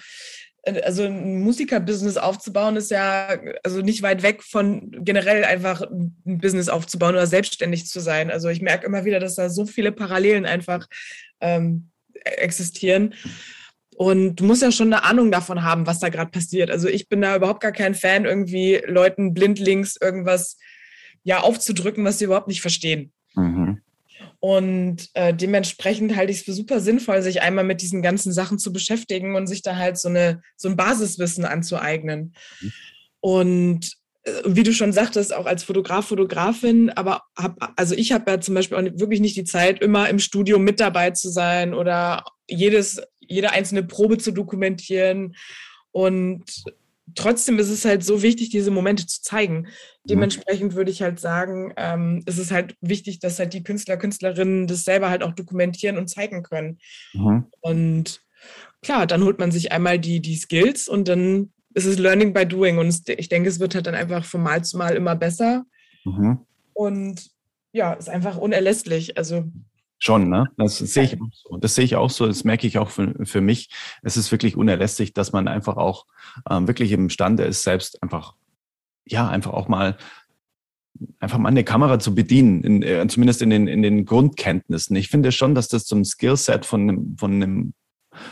also ein Musikerbusiness aufzubauen, ist ja also nicht weit weg von generell einfach ein Business aufzubauen oder selbstständig zu sein. Also ich merke immer wieder, dass da so viele Parallelen einfach ähm, existieren. Und du musst ja schon eine Ahnung davon haben, was da gerade passiert. Also ich bin da überhaupt gar kein Fan, irgendwie Leuten blindlings irgendwas ja aufzudrücken, was sie überhaupt nicht verstehen. Mhm. Und äh, dementsprechend halte ich es für super sinnvoll, sich einmal mit diesen ganzen Sachen zu beschäftigen und sich da halt so, eine, so ein Basiswissen anzueignen. Mhm. Und äh, wie du schon sagtest, auch als Fotograf, Fotografin, aber hab, also ich habe ja zum Beispiel auch wirklich nicht die Zeit, immer im Studio mit dabei zu sein oder jedes, jede einzelne Probe zu dokumentieren. Und trotzdem ist es halt so wichtig, diese Momente zu zeigen. Mhm. Dementsprechend würde ich halt sagen, ähm, ist es halt wichtig, dass halt die Künstler, Künstlerinnen das selber halt auch dokumentieren und zeigen können. Mhm. Und klar, dann holt man sich einmal die, die Skills und dann ist es Learning by Doing. Und ich denke, es wird halt dann einfach von Mal zu Mal immer besser. Mhm. Und ja, ist einfach unerlässlich. Also Schon, ne? Das sehe ich auch so. Das sehe ich auch so. Das merke ich auch für, für mich. Es ist wirklich unerlässlich, dass man einfach auch ähm, wirklich imstande ist, selbst einfach, ja, einfach auch mal einfach mal eine Kamera zu bedienen, in, äh, zumindest in den, in den Grundkenntnissen. Ich finde schon, dass das zum Skillset von einem, von einem,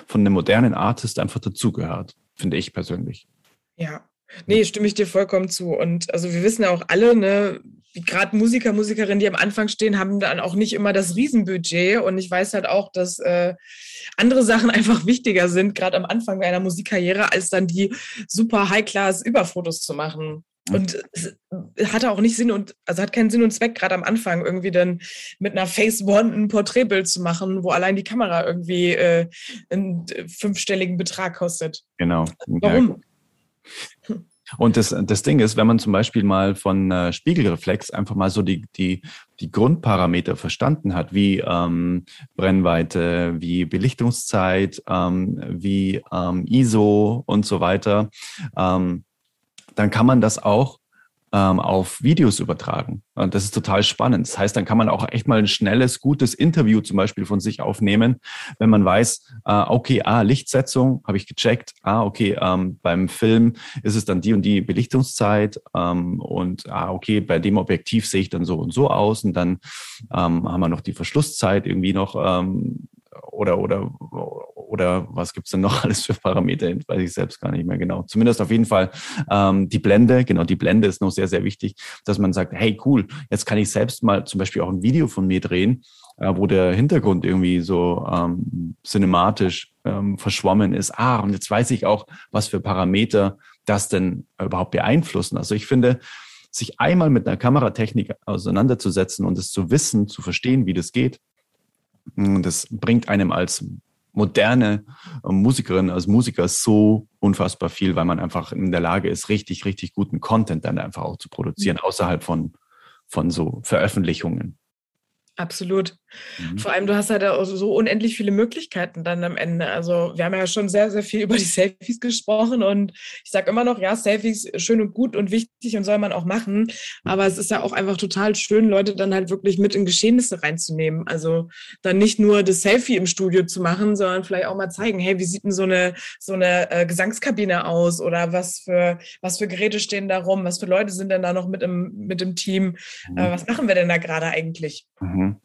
von einem modernen Artist einfach dazugehört, finde ich persönlich. Ja, Nee, stimme ich dir vollkommen zu. Und also wir wissen ja auch alle, ne, gerade Musiker, Musikerinnen, die am Anfang stehen, haben dann auch nicht immer das Riesenbudget. Und ich weiß halt auch, dass äh, andere Sachen einfach wichtiger sind, gerade am Anfang einer Musikkarriere, als dann die super High-Class-Überfotos zu machen. Und es hatte auch nicht Sinn und also hat keinen Sinn und Zweck, gerade am Anfang irgendwie dann mit einer Face One ein Porträtbild zu machen, wo allein die Kamera irgendwie äh, einen fünfstelligen Betrag kostet. Genau. Warum? Und das, das Ding ist, wenn man zum Beispiel mal von äh, Spiegelreflex einfach mal so die, die, die Grundparameter verstanden hat, wie ähm, Brennweite, wie Belichtungszeit, ähm, wie ähm, ISO und so weiter, ähm, dann kann man das auch ähm, auf Videos übertragen. Und das ist total spannend. Das heißt, dann kann man auch echt mal ein schnelles, gutes Interview zum Beispiel von sich aufnehmen, wenn man weiß, äh, okay, ah, Lichtsetzung habe ich gecheckt, ah, okay, ähm, beim Film ist es dann die und die Belichtungszeit ähm, und ah, okay, bei dem Objektiv sehe ich dann so und so aus und dann ähm, haben wir noch die Verschlusszeit irgendwie noch ähm, oder, oder, oder was gibt's denn noch alles für Parameter? Weiß ich selbst gar nicht mehr genau. Zumindest auf jeden Fall ähm, die Blende, genau, die Blende ist noch sehr, sehr wichtig, dass man sagt, hey cool, jetzt kann ich selbst mal zum Beispiel auch ein Video von mir drehen, äh, wo der Hintergrund irgendwie so ähm, cinematisch ähm, verschwommen ist. Ah, und jetzt weiß ich auch, was für Parameter das denn überhaupt beeinflussen. Also ich finde, sich einmal mit einer Kameratechnik auseinanderzusetzen und es zu wissen, zu verstehen, wie das geht, das bringt einem als moderne Musikerin, als Musiker so unfassbar viel, weil man einfach in der Lage ist, richtig, richtig guten Content dann einfach auch zu produzieren, mhm. außerhalb von, von so Veröffentlichungen. Absolut. Mhm. Vor allem, du hast halt auch so unendlich viele Möglichkeiten dann am Ende. Also wir haben ja schon sehr, sehr viel über die Selfies gesprochen und ich sage immer noch, ja, Selfies schön und gut und wichtig und soll man auch machen. Aber es ist ja auch einfach total schön, Leute dann halt wirklich mit in Geschehnisse reinzunehmen. Also dann nicht nur das Selfie im Studio zu machen, sondern vielleicht auch mal zeigen, hey, wie sieht denn so eine, so eine äh, Gesangskabine aus oder was für, was für Geräte stehen da rum, was für Leute sind denn da noch mit im, mit im Team, mhm. äh, was machen wir denn da gerade eigentlich? Mhm.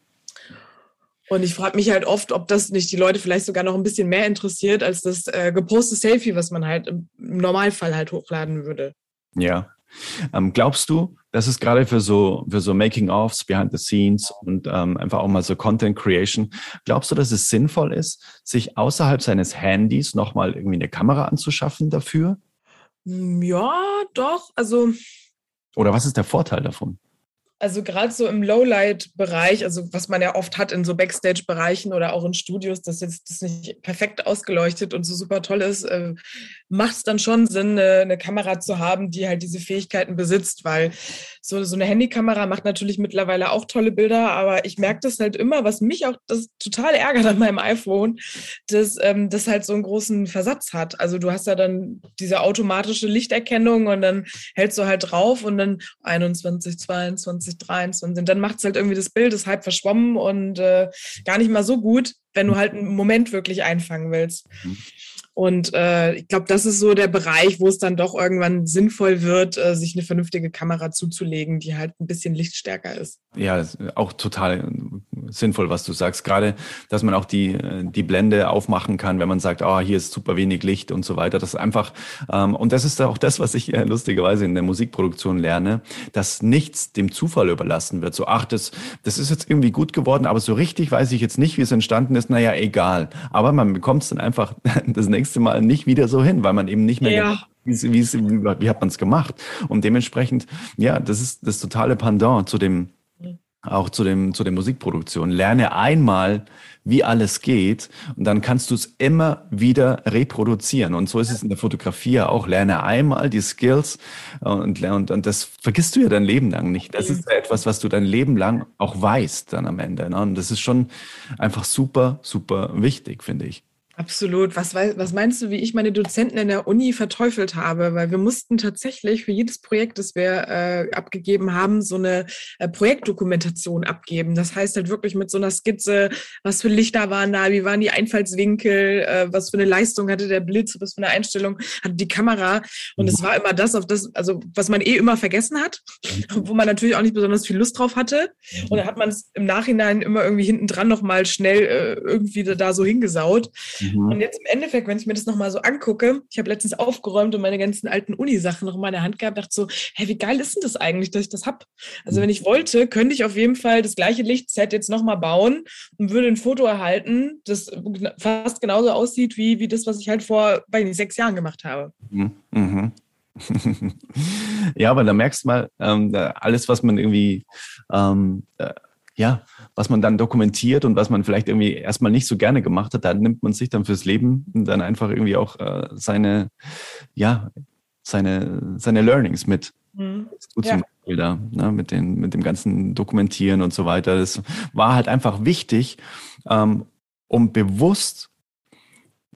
Und ich frage mich halt oft, ob das nicht die Leute vielleicht sogar noch ein bisschen mehr interessiert als das äh, gepostete Selfie, was man halt im Normalfall halt hochladen würde. Ja. Ähm, glaubst du, dass es gerade für so, für so Making-ofs, Behind the Scenes und ähm, einfach auch mal so Content Creation, glaubst du, dass es sinnvoll ist, sich außerhalb seines Handys nochmal irgendwie eine Kamera anzuschaffen dafür? Hm, ja, doch. Also. Oder was ist der Vorteil davon? Also gerade so im Lowlight-Bereich, also was man ja oft hat in so Backstage-Bereichen oder auch in Studios, dass jetzt das nicht perfekt ausgeleuchtet und so super toll ist, äh, macht es dann schon Sinn, eine, eine, Kamera zu haben, die halt diese Fähigkeiten besitzt, weil so, so eine Handykamera macht natürlich mittlerweile auch tolle Bilder, aber ich merke das halt immer, was mich auch das total ärgert an meinem iPhone, dass ähm, das halt so einen großen Versatz hat. Also du hast ja dann diese automatische Lichterkennung und dann hältst du halt drauf und dann 21, 22, 23 und dann macht es halt irgendwie das Bild, ist halb verschwommen und äh, gar nicht mal so gut, wenn du halt einen Moment wirklich einfangen willst. Mhm. Und äh, ich glaube, das ist so der Bereich, wo es dann doch irgendwann sinnvoll wird, äh, sich eine vernünftige Kamera zuzulegen, die halt ein bisschen lichtstärker ist. Ja, auch total sinnvoll, was du sagst. Gerade, dass man auch die, die Blende aufmachen kann, wenn man sagt, oh, hier ist super wenig Licht und so weiter. Das ist einfach, ähm, und das ist auch das, was ich äh, lustigerweise in der Musikproduktion lerne, dass nichts dem Zufall überlassen wird. So, ach, das, das ist jetzt irgendwie gut geworden, aber so richtig weiß ich jetzt nicht, wie es entstanden ist. Naja, egal. Aber man bekommt es dann einfach das nächste Mal nicht wieder so hin, weil man eben nicht mehr ja. Wie, wie, wie hat man es gemacht? Und dementsprechend, ja, das ist das totale Pendant zu dem auch zu dem zu der Musikproduktion. Lerne einmal, wie alles geht und dann kannst du es immer wieder reproduzieren. Und so ist es in der Fotografie auch. Lerne einmal die Skills und, und, und das vergisst du ja dein Leben lang nicht. Das ist ja etwas, was du dein Leben lang auch weißt dann am Ende. Ne? Und das ist schon einfach super, super wichtig, finde ich. Absolut. Was, was meinst du, wie ich meine Dozenten in der Uni verteufelt habe? Weil wir mussten tatsächlich für jedes Projekt, das wir äh, abgegeben haben, so eine äh, Projektdokumentation abgeben. Das heißt halt wirklich mit so einer Skizze, was für Lichter waren da, wie waren die Einfallswinkel, äh, was für eine Leistung hatte der Blitz, was für eine Einstellung hatte die Kamera. Und es war immer das, auf das, also was man eh immer vergessen hat, wo man natürlich auch nicht besonders viel Lust drauf hatte. Und dann hat man es im Nachhinein immer irgendwie hinten dran nochmal schnell äh, irgendwie da so hingesaut. Mhm. Und jetzt im Endeffekt, wenn ich mir das nochmal so angucke, ich habe letztens aufgeräumt und meine ganzen alten Uni-Sachen noch in meiner Hand gehabt, dachte so, hä, wie geil ist denn das eigentlich, dass ich das habe? Also wenn ich wollte, könnte ich auf jeden Fall das gleiche Lichtset jetzt nochmal bauen und würde ein Foto erhalten, das fast genauso aussieht wie, wie das, was ich halt vor, bei nicht, sechs Jahren gemacht habe. Mhm. mhm. ja, aber da merkst du mal, ähm, alles, was man irgendwie ähm, äh, ja, was man dann dokumentiert und was man vielleicht irgendwie erstmal nicht so gerne gemacht hat, da nimmt man sich dann fürs Leben dann einfach irgendwie auch äh, seine, ja, seine, seine Learnings mit. Mhm. Du ja. zum Beispiel da, ne, mit, den, mit dem ganzen Dokumentieren und so weiter. Das war halt einfach wichtig, ähm, um bewusst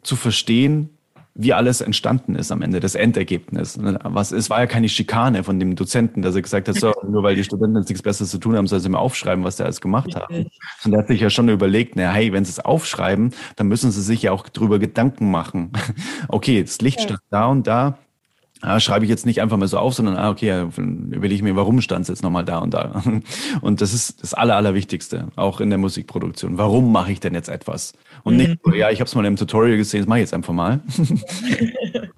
zu verstehen, wie alles entstanden ist am Ende, das Endergebnis. Ne? Was, es war ja keine Schikane von dem Dozenten, dass er gesagt hat, so, nur weil die Studenten jetzt nichts Besseres zu tun haben, soll sie mal aufschreiben, was sie alles gemacht haben. Und er hat sich ja schon überlegt, na, hey, wenn sie es aufschreiben, dann müssen sie sich ja auch drüber Gedanken machen. okay, das Licht ja. stand da und da, Ah, schreibe ich jetzt nicht einfach mal so auf, sondern ah, okay, überlege ich mir, warum stand es jetzt nochmal da und da. Und das ist das Aller, Allerwichtigste, auch in der Musikproduktion. Warum mache ich denn jetzt etwas? Und nicht, mhm. ja, ich habe es mal im Tutorial gesehen, das mache ich jetzt einfach mal.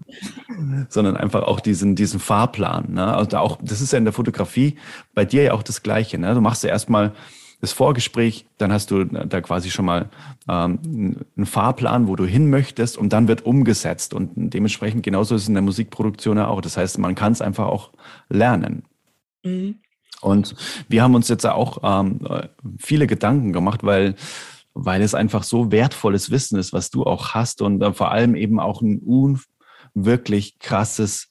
sondern einfach auch diesen, diesen Fahrplan. Ne? Also auch, das ist ja in der Fotografie bei dir ja auch das Gleiche. Ne? Du machst ja erstmal das Vorgespräch, dann hast du da quasi schon mal ähm, einen Fahrplan, wo du hin möchtest und dann wird umgesetzt. Und dementsprechend genauso ist es in der Musikproduktion auch. Das heißt, man kann es einfach auch lernen. Mhm. Und wir haben uns jetzt auch ähm, viele Gedanken gemacht, weil weil es einfach so wertvolles Wissen ist, was du auch hast und äh, vor allem eben auch ein unwirklich krasses,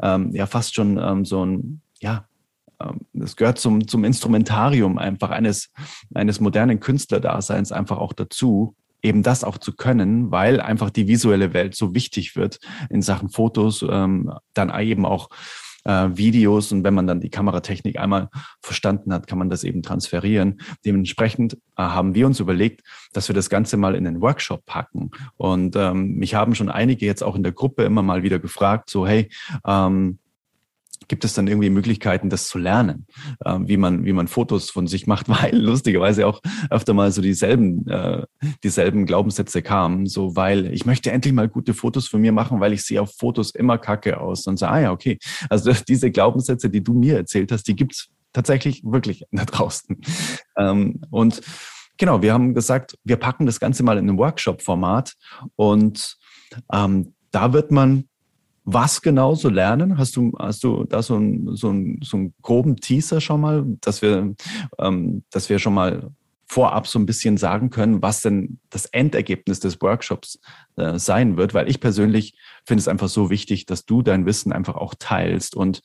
ähm, ja fast schon ähm, so ein ja das gehört zum, zum Instrumentarium einfach eines, eines modernen Künstlerdaseins einfach auch dazu, eben das auch zu können, weil einfach die visuelle Welt so wichtig wird in Sachen Fotos, ähm, dann eben auch äh, Videos und wenn man dann die Kameratechnik einmal verstanden hat, kann man das eben transferieren. Dementsprechend äh, haben wir uns überlegt, dass wir das Ganze mal in den Workshop packen. Und ähm, mich haben schon einige jetzt auch in der Gruppe immer mal wieder gefragt, so hey, ähm, gibt es dann irgendwie Möglichkeiten, das zu lernen, äh, wie man wie man Fotos von sich macht, weil lustigerweise auch öfter mal so dieselben äh, dieselben Glaubenssätze kamen, so weil ich möchte endlich mal gute Fotos von mir machen, weil ich sehe auf Fotos immer Kacke aus und so ah ja okay, also diese Glaubenssätze, die du mir erzählt hast, die gibt's tatsächlich wirklich da draußen. Ähm, und genau, wir haben gesagt, wir packen das Ganze mal in ein Workshop-Format und ähm, da wird man was genau so lernen? Hast du, hast du da so, ein, so, ein, so einen groben Teaser schon mal, dass wir, ähm, dass wir schon mal vorab so ein bisschen sagen können, was denn das Endergebnis des Workshops äh, sein wird, weil ich persönlich finde es einfach so wichtig, dass du dein Wissen einfach auch teilst und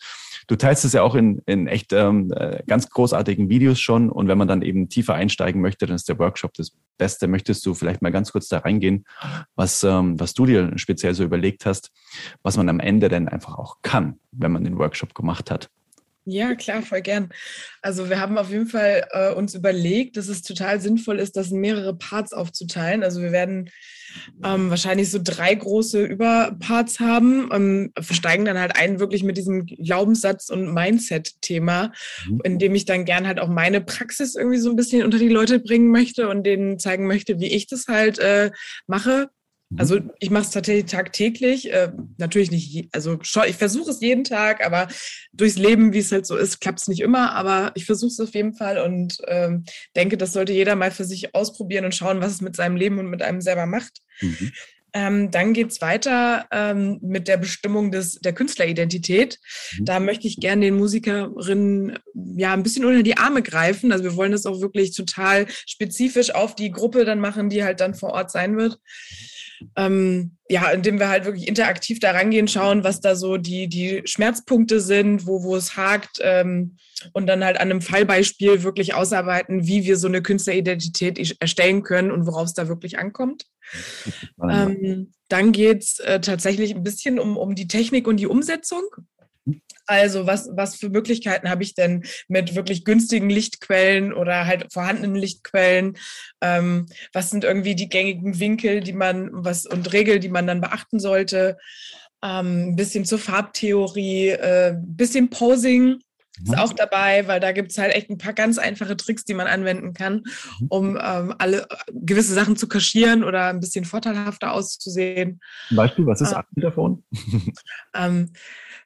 Du teilst es ja auch in, in echt ähm, äh, ganz großartigen Videos schon. Und wenn man dann eben tiefer einsteigen möchte, dann ist der Workshop das Beste. Möchtest du vielleicht mal ganz kurz da reingehen, was, ähm, was du dir speziell so überlegt hast, was man am Ende denn einfach auch kann, wenn man den Workshop gemacht hat? Ja, klar, voll gern. Also wir haben auf jeden Fall äh, uns überlegt, dass es total sinnvoll ist, das in mehrere Parts aufzuteilen. Also wir werden ähm, wahrscheinlich so drei große Überparts haben, ähm, versteigen dann halt einen wirklich mit diesem Glaubenssatz- und Mindset-Thema, mhm. in dem ich dann gern halt auch meine Praxis irgendwie so ein bisschen unter die Leute bringen möchte und denen zeigen möchte, wie ich das halt äh, mache. Also ich mache es tatsächlich tagtäglich. Äh, natürlich nicht, also schon, ich versuche es jeden Tag, aber durchs Leben, wie es halt so ist, klappt es nicht immer. Aber ich versuche es auf jeden Fall und ähm, denke, das sollte jeder mal für sich ausprobieren und schauen, was es mit seinem Leben und mit einem selber macht. Mhm. Ähm, dann geht es weiter ähm, mit der Bestimmung des, der Künstleridentität. Mhm. Da möchte ich gerne den Musikerinnen ja ein bisschen unter die Arme greifen. Also wir wollen das auch wirklich total spezifisch auf die Gruppe dann machen, die halt dann vor Ort sein wird ähm, ja, indem wir halt wirklich interaktiv da rangehen, schauen, was da so die, die Schmerzpunkte sind, wo, wo es hakt ähm, und dann halt an einem Fallbeispiel wirklich ausarbeiten, wie wir so eine Künstleridentität erstellen können und worauf es da wirklich ankommt. Ähm, dann geht es äh, tatsächlich ein bisschen um, um die Technik und die Umsetzung. Also was, was für Möglichkeiten habe ich denn mit wirklich günstigen Lichtquellen oder halt vorhandenen Lichtquellen? Ähm, was sind irgendwie die gängigen Winkel, die man, was und Regeln, die man dann beachten sollte? Ähm, ein bisschen zur Farbtheorie, ein äh, bisschen Posing ist mhm. auch dabei, weil da gibt es halt echt ein paar ganz einfache Tricks, die man anwenden kann, mhm. um ähm, alle gewisse Sachen zu kaschieren oder ein bisschen vorteilhafter auszusehen. Zum Beispiel, was ist äh, davon? ähm,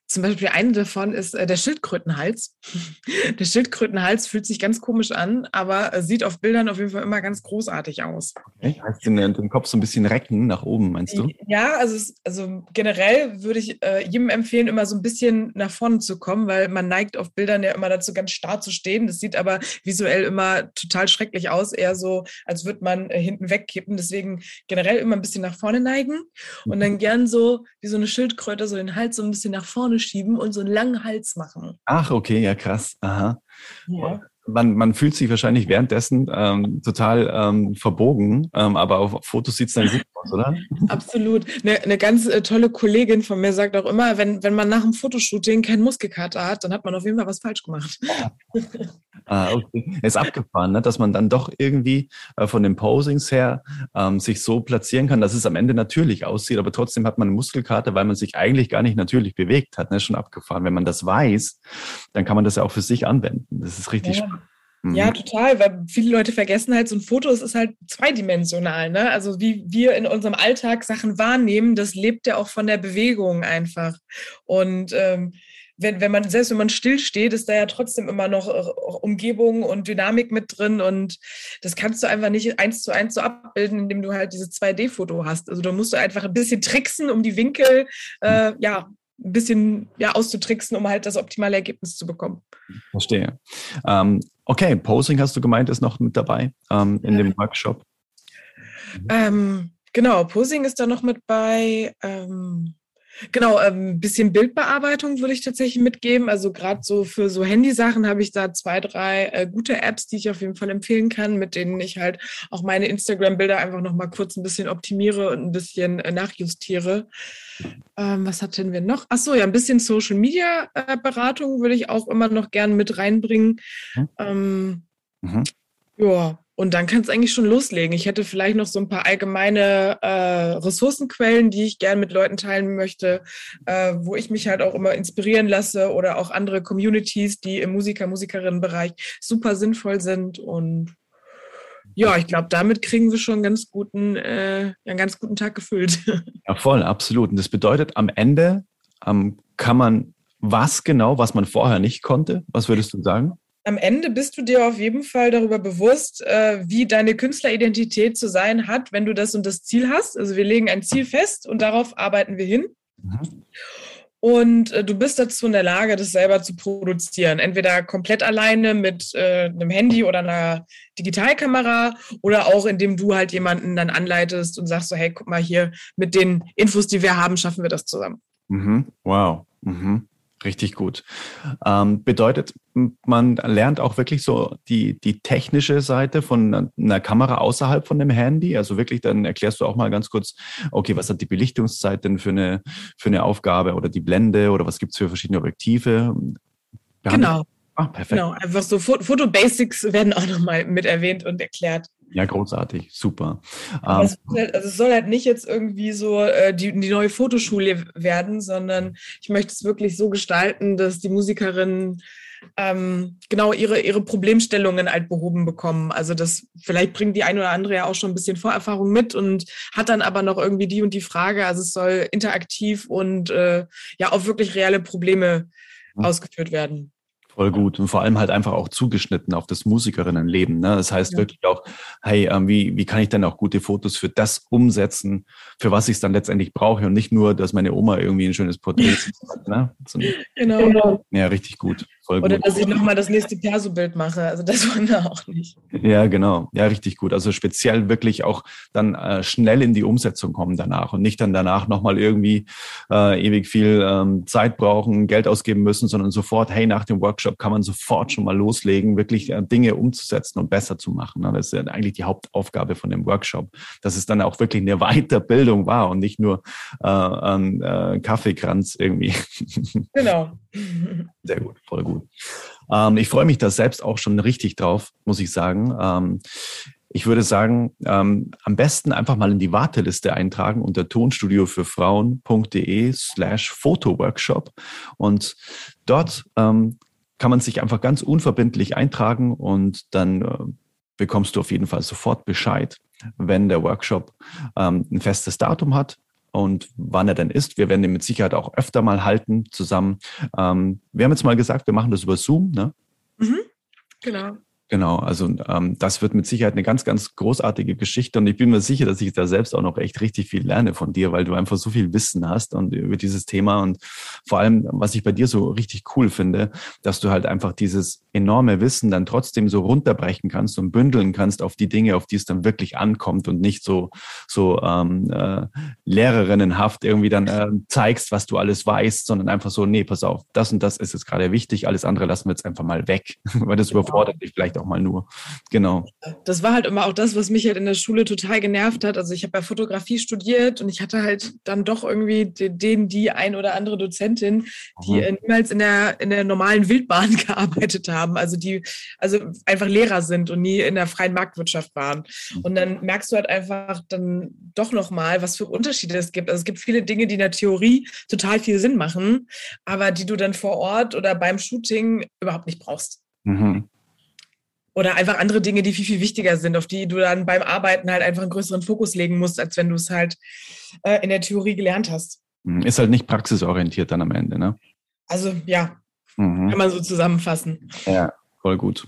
zum Beispiel eine davon ist äh, der Schildkrötenhals. Der Schildkrötenhals fühlt sich ganz komisch an, aber äh, sieht auf Bildern auf jeden Fall immer ganz großartig aus. Okay, heißt den, den Kopf so ein bisschen recken nach oben, meinst du? Ja, also, es, also generell würde ich äh, jedem empfehlen, immer so ein bisschen nach vorne zu kommen, weil man neigt auf Bildern ja immer dazu, ganz starr zu stehen. Das sieht aber visuell immer total schrecklich aus, eher so, als würde man hinten wegkippen. Deswegen generell immer ein bisschen nach vorne neigen und dann gern so wie so eine Schildkröte so den Hals so ein bisschen nach vorne schieben und so einen langen Hals machen. Ach, okay, ja, krass. Aha. Ja. Man, man fühlt sich wahrscheinlich währenddessen ähm, total ähm, verbogen, ähm, aber auf Fotos sieht es dann gut aus, oder? Absolut. Eine, eine ganz äh, tolle Kollegin von mir sagt auch immer, wenn, wenn man nach dem Fotoshooting keinen Muskelkater hat, dann hat man auf jeden Fall was falsch gemacht. Ah, okay. Ist abgefahren, ne? dass man dann doch irgendwie äh, von den Posings her ähm, sich so platzieren kann, dass es am Ende natürlich aussieht, aber trotzdem hat man eine Muskelkarte, weil man sich eigentlich gar nicht natürlich bewegt hat. Ne? Schon abgefahren. Wenn man das weiß, dann kann man das ja auch für sich anwenden. Das ist richtig ja. spannend. Mhm. Ja, total, weil viele Leute vergessen halt, so ein Foto es ist halt zweidimensional. Ne? Also wie wir in unserem Alltag Sachen wahrnehmen, das lebt ja auch von der Bewegung einfach. Und ähm, wenn, wenn man, selbst wenn man stillsteht, ist da ja trotzdem immer noch äh, Umgebung und Dynamik mit drin. Und das kannst du einfach nicht eins zu eins so abbilden, indem du halt dieses 2D-Foto hast. Also da musst du einfach ein bisschen tricksen, um die Winkel äh, ja, ein bisschen ja, auszutricksen, um halt das optimale Ergebnis zu bekommen. Verstehe. Ähm, okay, Posing hast du gemeint, ist noch mit dabei ähm, in ja. dem Workshop. Ähm, genau, Posing ist da noch mit bei. Ähm, Genau, ein ähm, bisschen Bildbearbeitung würde ich tatsächlich mitgeben. Also gerade so für so Handysachen habe ich da zwei, drei äh, gute Apps, die ich auf jeden Fall empfehlen kann, mit denen ich halt auch meine Instagram-Bilder einfach nochmal kurz ein bisschen optimiere und ein bisschen äh, nachjustiere. Ähm, was hatten wir noch? Ach so, ja, ein bisschen Social-Media-Beratung äh, würde ich auch immer noch gern mit reinbringen. Mhm. Ähm, mhm. Ja, und dann kann es eigentlich schon loslegen. Ich hätte vielleicht noch so ein paar allgemeine äh, Ressourcenquellen, die ich gerne mit Leuten teilen möchte, äh, wo ich mich halt auch immer inspirieren lasse oder auch andere Communities, die im Musiker-, Musikerinnenbereich super sinnvoll sind. Und ja, ich glaube, damit kriegen wir schon einen ganz guten, äh, einen ganz guten Tag gefüllt. Ja, voll, absolut. Und das bedeutet, am Ende ähm, kann man was genau, was man vorher nicht konnte? Was würdest du sagen? Am Ende bist du dir auf jeden Fall darüber bewusst, äh, wie deine Künstleridentität zu sein hat, wenn du das und das Ziel hast. Also wir legen ein Ziel fest und darauf arbeiten wir hin. Mhm. Und äh, du bist dazu in der Lage, das selber zu produzieren. Entweder komplett alleine mit äh, einem Handy oder einer Digitalkamera oder auch indem du halt jemanden dann anleitest und sagst so, hey, guck mal hier, mit den Infos, die wir haben, schaffen wir das zusammen. Mhm. Wow. Mhm. Richtig gut. Ähm, bedeutet, man lernt auch wirklich so die, die technische Seite von einer Kamera außerhalb von dem Handy. Also wirklich, dann erklärst du auch mal ganz kurz, okay, was hat die Belichtungszeit denn für eine, für eine Aufgabe oder die Blende oder was gibt es für verschiedene Objektive? Genau. Ah, perfekt. Genau, einfach so Foto-Basics werden auch nochmal mit erwähnt und erklärt. Ja, großartig, super. Ähm, halt, also es soll halt nicht jetzt irgendwie so äh, die, die neue Fotoschule werden, sondern ich möchte es wirklich so gestalten, dass die Musikerinnen ähm, genau ihre, ihre Problemstellungen halt behoben bekommen. Also das vielleicht bringt die eine oder andere ja auch schon ein bisschen Vorerfahrung mit und hat dann aber noch irgendwie die und die Frage. Also es soll interaktiv und äh, ja auf wirklich reale Probleme mhm. ausgeführt werden. Voll gut und vor allem halt einfach auch zugeschnitten auf das Musikerinnenleben. Ne? Das heißt ja. wirklich auch, hey, ähm, wie, wie kann ich denn auch gute Fotos für das umsetzen, für was ich es dann letztendlich brauche und nicht nur, dass meine Oma irgendwie ein schönes Porträt hat. Ne? So, genau. Ja, richtig gut. Voll Oder gut. dass ich nochmal das nächste Perso-Bild mache. Also das wollen wir auch nicht. Ja, genau. Ja, richtig gut. Also speziell wirklich auch dann äh, schnell in die Umsetzung kommen danach und nicht dann danach nochmal irgendwie äh, ewig viel ähm, Zeit brauchen, Geld ausgeben müssen, sondern sofort, hey, nach dem Workshop kann man sofort schon mal loslegen, wirklich äh, Dinge umzusetzen und besser zu machen. Ne? Das ist ja eigentlich die Hauptaufgabe von dem Workshop, dass es dann auch wirklich eine Weiterbildung war und nicht nur äh, ein äh, Kaffeekranz irgendwie. Genau. Sehr gut, voll gut. Ähm, ich freue mich da selbst auch schon richtig drauf, muss ich sagen. Ähm, ich würde sagen, ähm, am besten einfach mal in die Warteliste eintragen unter tonstudio für Frauen.de slash Fotoworkshop. Und dort ähm, kann man sich einfach ganz unverbindlich eintragen und dann äh, bekommst du auf jeden Fall sofort Bescheid, wenn der Workshop ähm, ein festes Datum hat und wann er denn ist. Wir werden den mit Sicherheit auch öfter mal halten zusammen. Ähm, wir haben jetzt mal gesagt, wir machen das über Zoom, ne? Mhm, genau. Genau, also ähm, das wird mit Sicherheit eine ganz, ganz großartige Geschichte und ich bin mir sicher, dass ich da selbst auch noch echt richtig viel lerne von dir, weil du einfach so viel Wissen hast und über dieses Thema und vor allem, was ich bei dir so richtig cool finde, dass du halt einfach dieses enorme Wissen dann trotzdem so runterbrechen kannst und bündeln kannst auf die Dinge, auf die es dann wirklich ankommt und nicht so so ähm, äh, Lehrerinnenhaft irgendwie dann äh, zeigst, was du alles weißt, sondern einfach so, nee, pass auf, das und das ist jetzt gerade wichtig, alles andere lassen wir jetzt einfach mal weg, weil das genau. überfordert dich vielleicht auch auch mal nur. Genau. Das war halt immer auch das, was mich halt in der Schule total genervt hat. Also ich habe ja Fotografie studiert und ich hatte halt dann doch irgendwie den, die ein oder andere Dozentin, die mhm. niemals in der, in der normalen Wildbahn gearbeitet haben. Also die, also einfach Lehrer sind und nie in der freien Marktwirtschaft waren. Mhm. Und dann merkst du halt einfach dann doch nochmal, was für Unterschiede es gibt. Also es gibt viele Dinge, die in der Theorie total viel Sinn machen, aber die du dann vor Ort oder beim Shooting überhaupt nicht brauchst. Mhm. Oder einfach andere Dinge, die viel, viel wichtiger sind, auf die du dann beim Arbeiten halt einfach einen größeren Fokus legen musst, als wenn du es halt äh, in der Theorie gelernt hast. Mhm. Ist halt nicht praxisorientiert dann am Ende, ne? Also ja, mhm. kann man so zusammenfassen. Ja, voll gut.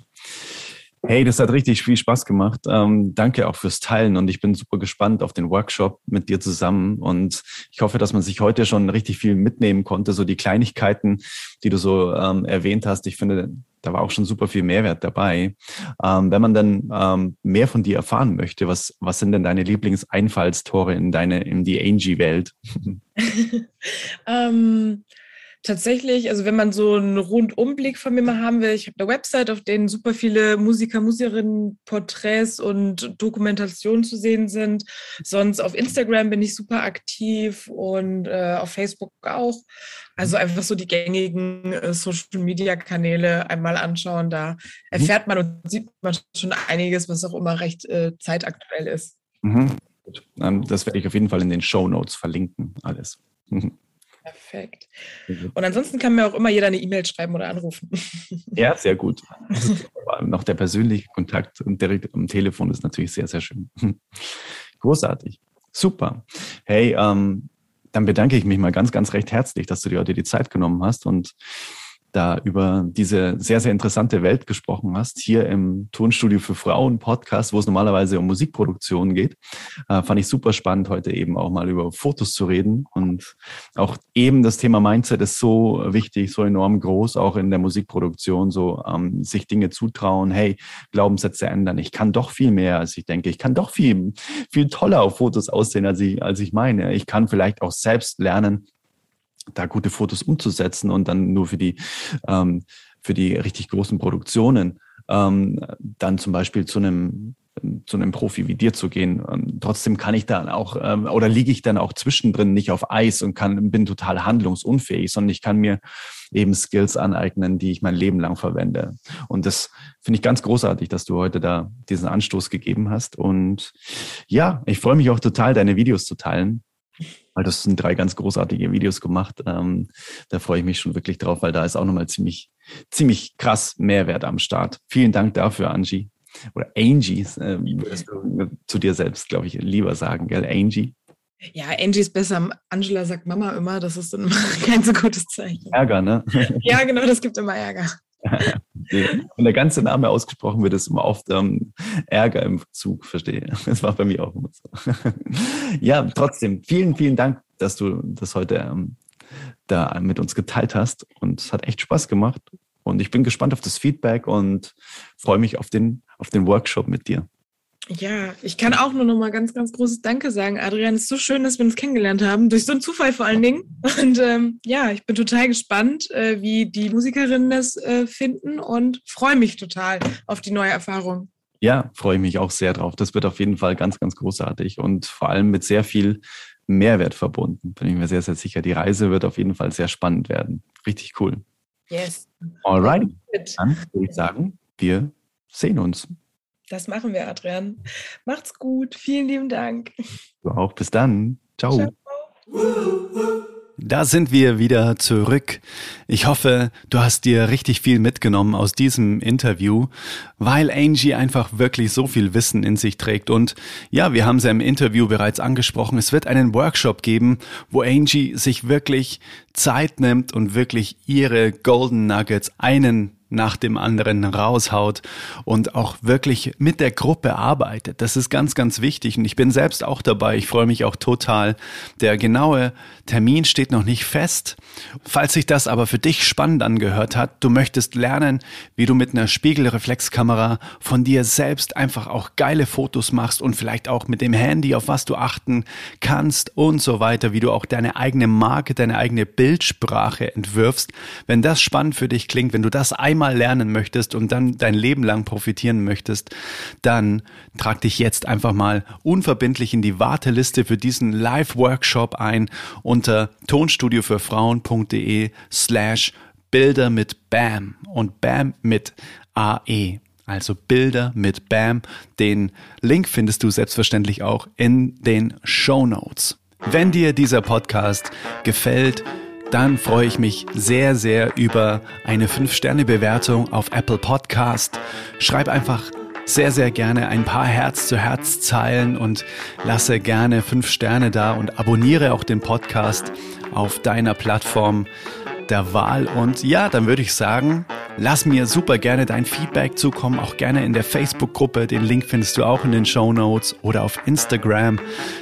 Hey, das hat richtig viel Spaß gemacht. Ähm, danke auch fürs Teilen und ich bin super gespannt auf den Workshop mit dir zusammen und ich hoffe, dass man sich heute schon richtig viel mitnehmen konnte, so die Kleinigkeiten, die du so ähm, erwähnt hast. Ich finde, da war auch schon super viel Mehrwert dabei. Ähm, wenn man dann ähm, mehr von dir erfahren möchte, was, was sind denn deine Lieblingseinfallstore in deine, in die Angie-Welt? ähm, tatsächlich, also wenn man so einen Rundumblick von mir mal haben will, ich habe eine Website, auf denen super viele Musiker, Musikerinnen, Porträts und Dokumentationen zu sehen sind. Sonst auf Instagram bin ich super aktiv und äh, auf Facebook auch. Also einfach so die gängigen äh, Social-Media-Kanäle einmal anschauen. Da erfährt man und sieht man schon einiges, was auch immer recht äh, zeitaktuell ist. Mhm. Das werde ich auf jeden Fall in den Show Notes verlinken, alles. Mhm. Perfekt. Und ansonsten kann mir auch immer jeder eine E-Mail schreiben oder anrufen. Ja, sehr gut. noch der persönliche Kontakt und direkt am Telefon ist natürlich sehr, sehr schön. Großartig. Super. Hey, ähm, dann bedanke ich mich mal ganz, ganz recht herzlich, dass du dir heute die Zeit genommen hast und da über diese sehr, sehr interessante Welt gesprochen hast, hier im Tonstudio für Frauen Podcast, wo es normalerweise um Musikproduktion geht. Äh, fand ich super spannend, heute eben auch mal über Fotos zu reden. Und auch eben das Thema Mindset ist so wichtig, so enorm groß, auch in der Musikproduktion, so ähm, sich Dinge zutrauen, hey, Glaubenssätze ändern. Ich kann doch viel mehr, als ich denke. Ich kann doch viel, viel toller auf Fotos aussehen, als ich, als ich meine. Ich kann vielleicht auch selbst lernen, da gute Fotos umzusetzen und dann nur für die, ähm, für die richtig großen Produktionen ähm, dann zum Beispiel zu einem zu einem Profi wie dir zu gehen. Und trotzdem kann ich dann auch ähm, oder liege ich dann auch zwischendrin nicht auf Eis und kann bin total handlungsunfähig, sondern ich kann mir eben Skills aneignen, die ich mein Leben lang verwende. Und das finde ich ganz großartig, dass du heute da diesen Anstoß gegeben hast. Und ja, ich freue mich auch total, deine Videos zu teilen weil das sind drei ganz großartige Videos gemacht. Ähm, da freue ich mich schon wirklich drauf, weil da ist auch nochmal ziemlich, ziemlich krass Mehrwert am Start. Vielen Dank dafür, Angie. Oder Angie, äh, würdest du zu dir selbst, glaube ich, lieber sagen, gell? Angie. Ja, Angie ist besser. Angela sagt Mama immer, das ist dann immer kein so gutes Zeichen. Ärger, ne? ja, genau, das gibt immer Ärger. Wenn der ganze Name ausgesprochen wird, ist immer oft ähm, Ärger im Zug, verstehe. Das war bei mir auch immer so. ja, trotzdem, vielen, vielen Dank, dass du das heute ähm, da mit uns geteilt hast. Und es hat echt Spaß gemacht. Und ich bin gespannt auf das Feedback und freue mich auf den, auf den Workshop mit dir. Ja, ich kann auch nur noch mal ganz, ganz großes Danke sagen, Adrian. Es ist so schön, dass wir uns kennengelernt haben, durch so einen Zufall vor allen Dingen. Und ähm, ja, ich bin total gespannt, äh, wie die Musikerinnen das äh, finden und freue mich total auf die neue Erfahrung. Ja, freue ich mich auch sehr drauf. Das wird auf jeden Fall ganz, ganz großartig und vor allem mit sehr viel Mehrwert verbunden. Bin ich mir sehr, sehr sicher. Die Reise wird auf jeden Fall sehr spannend werden. Richtig cool. Yes. Alright. Dann würde ich sagen, wir sehen uns. Das machen wir, Adrian. Macht's gut. Vielen lieben Dank. Du auch. Bis dann. Ciao. Ciao. Da sind wir wieder zurück. Ich hoffe, du hast dir richtig viel mitgenommen aus diesem Interview, weil Angie einfach wirklich so viel Wissen in sich trägt. Und ja, wir haben sie im Interview bereits angesprochen. Es wird einen Workshop geben, wo Angie sich wirklich Zeit nimmt und wirklich ihre Golden Nuggets einen nach dem anderen raushaut und auch wirklich mit der Gruppe arbeitet. Das ist ganz, ganz wichtig und ich bin selbst auch dabei. Ich freue mich auch total. Der genaue Termin steht noch nicht fest. Falls sich das aber für dich spannend angehört hat, du möchtest lernen, wie du mit einer Spiegelreflexkamera von dir selbst einfach auch geile Fotos machst und vielleicht auch mit dem Handy, auf was du achten kannst und so weiter, wie du auch deine eigene Marke, deine eigene Bildsprache entwirfst. Wenn das spannend für dich klingt, wenn du das einmal einmal lernen möchtest und dann dein Leben lang profitieren möchtest, dann trag dich jetzt einfach mal unverbindlich in die Warteliste für diesen Live-Workshop ein unter tonstudiofürfrauen.de slash Bilder mit BAM und BAM mit AE. Also Bilder mit BAM. Den Link findest du selbstverständlich auch in den Show Notes. Wenn dir dieser Podcast gefällt, dann freue ich mich sehr, sehr über eine 5-Sterne-Bewertung auf Apple Podcast. Schreib einfach sehr, sehr gerne ein paar Herz-zu-Herz-Zeilen und lasse gerne 5 Sterne da und abonniere auch den Podcast auf deiner Plattform der Wahl. Und ja, dann würde ich sagen, lass mir super gerne dein Feedback zukommen, auch gerne in der Facebook-Gruppe. Den Link findest du auch in den Show Notes oder auf Instagram.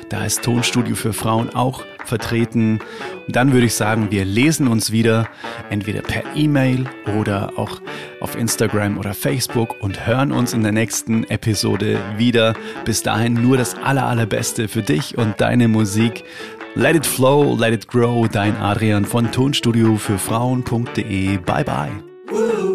Da ist Tonstudio für Frauen auch vertreten. Und dann würde ich sagen, wir lesen uns wieder, entweder per E-Mail oder auch auf Instagram oder Facebook und hören uns in der nächsten Episode wieder. Bis dahin nur das aller, allerbeste für dich und deine Musik. Let it flow, let it grow, dein Adrian von Tonstudio für Frauen.de. Bye bye.